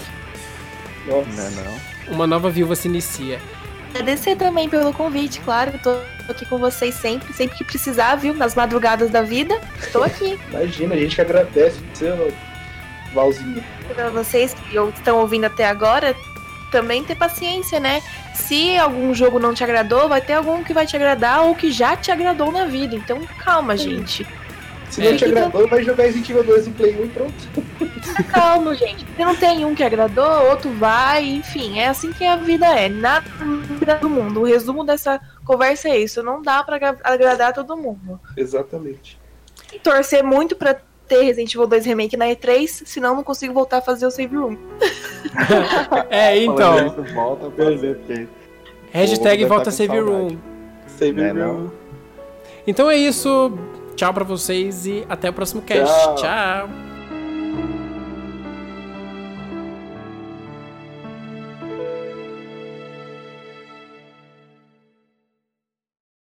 Nossa. Não é não? Uma nova viúva se inicia. Agradecer também pelo convite, claro. Eu tô aqui com vocês sempre, sempre que precisar, viu? Nas madrugadas da vida. Tô aqui. Imagina, a gente que agradece seu Valzinho. Pra vocês que estão ouvindo até agora, também ter paciência, né? Se algum jogo não te agradou, vai ter algum que vai te agradar ou que já te agradou na vida. Então, calma, gente. Se não É. te agradou, vai jogar Resident Evil 2 em Play 1 e pronto. Fica calmo, gente. Se não tem um que agradou, outro vai, enfim, é assim que a vida é. Nada do mundo. O resumo dessa conversa é isso. Não dá pra agra- agradar todo mundo. Exatamente. E torcer muito pra ter Resident Evil 2 Remake na E3, senão não consigo voltar a fazer o save room. É, então. Volta a fazer, Hashtag volta tá save room. Save É, room. não? Então é isso. Tchau pra vocês e até o próximo cast. Tchau. Tchau.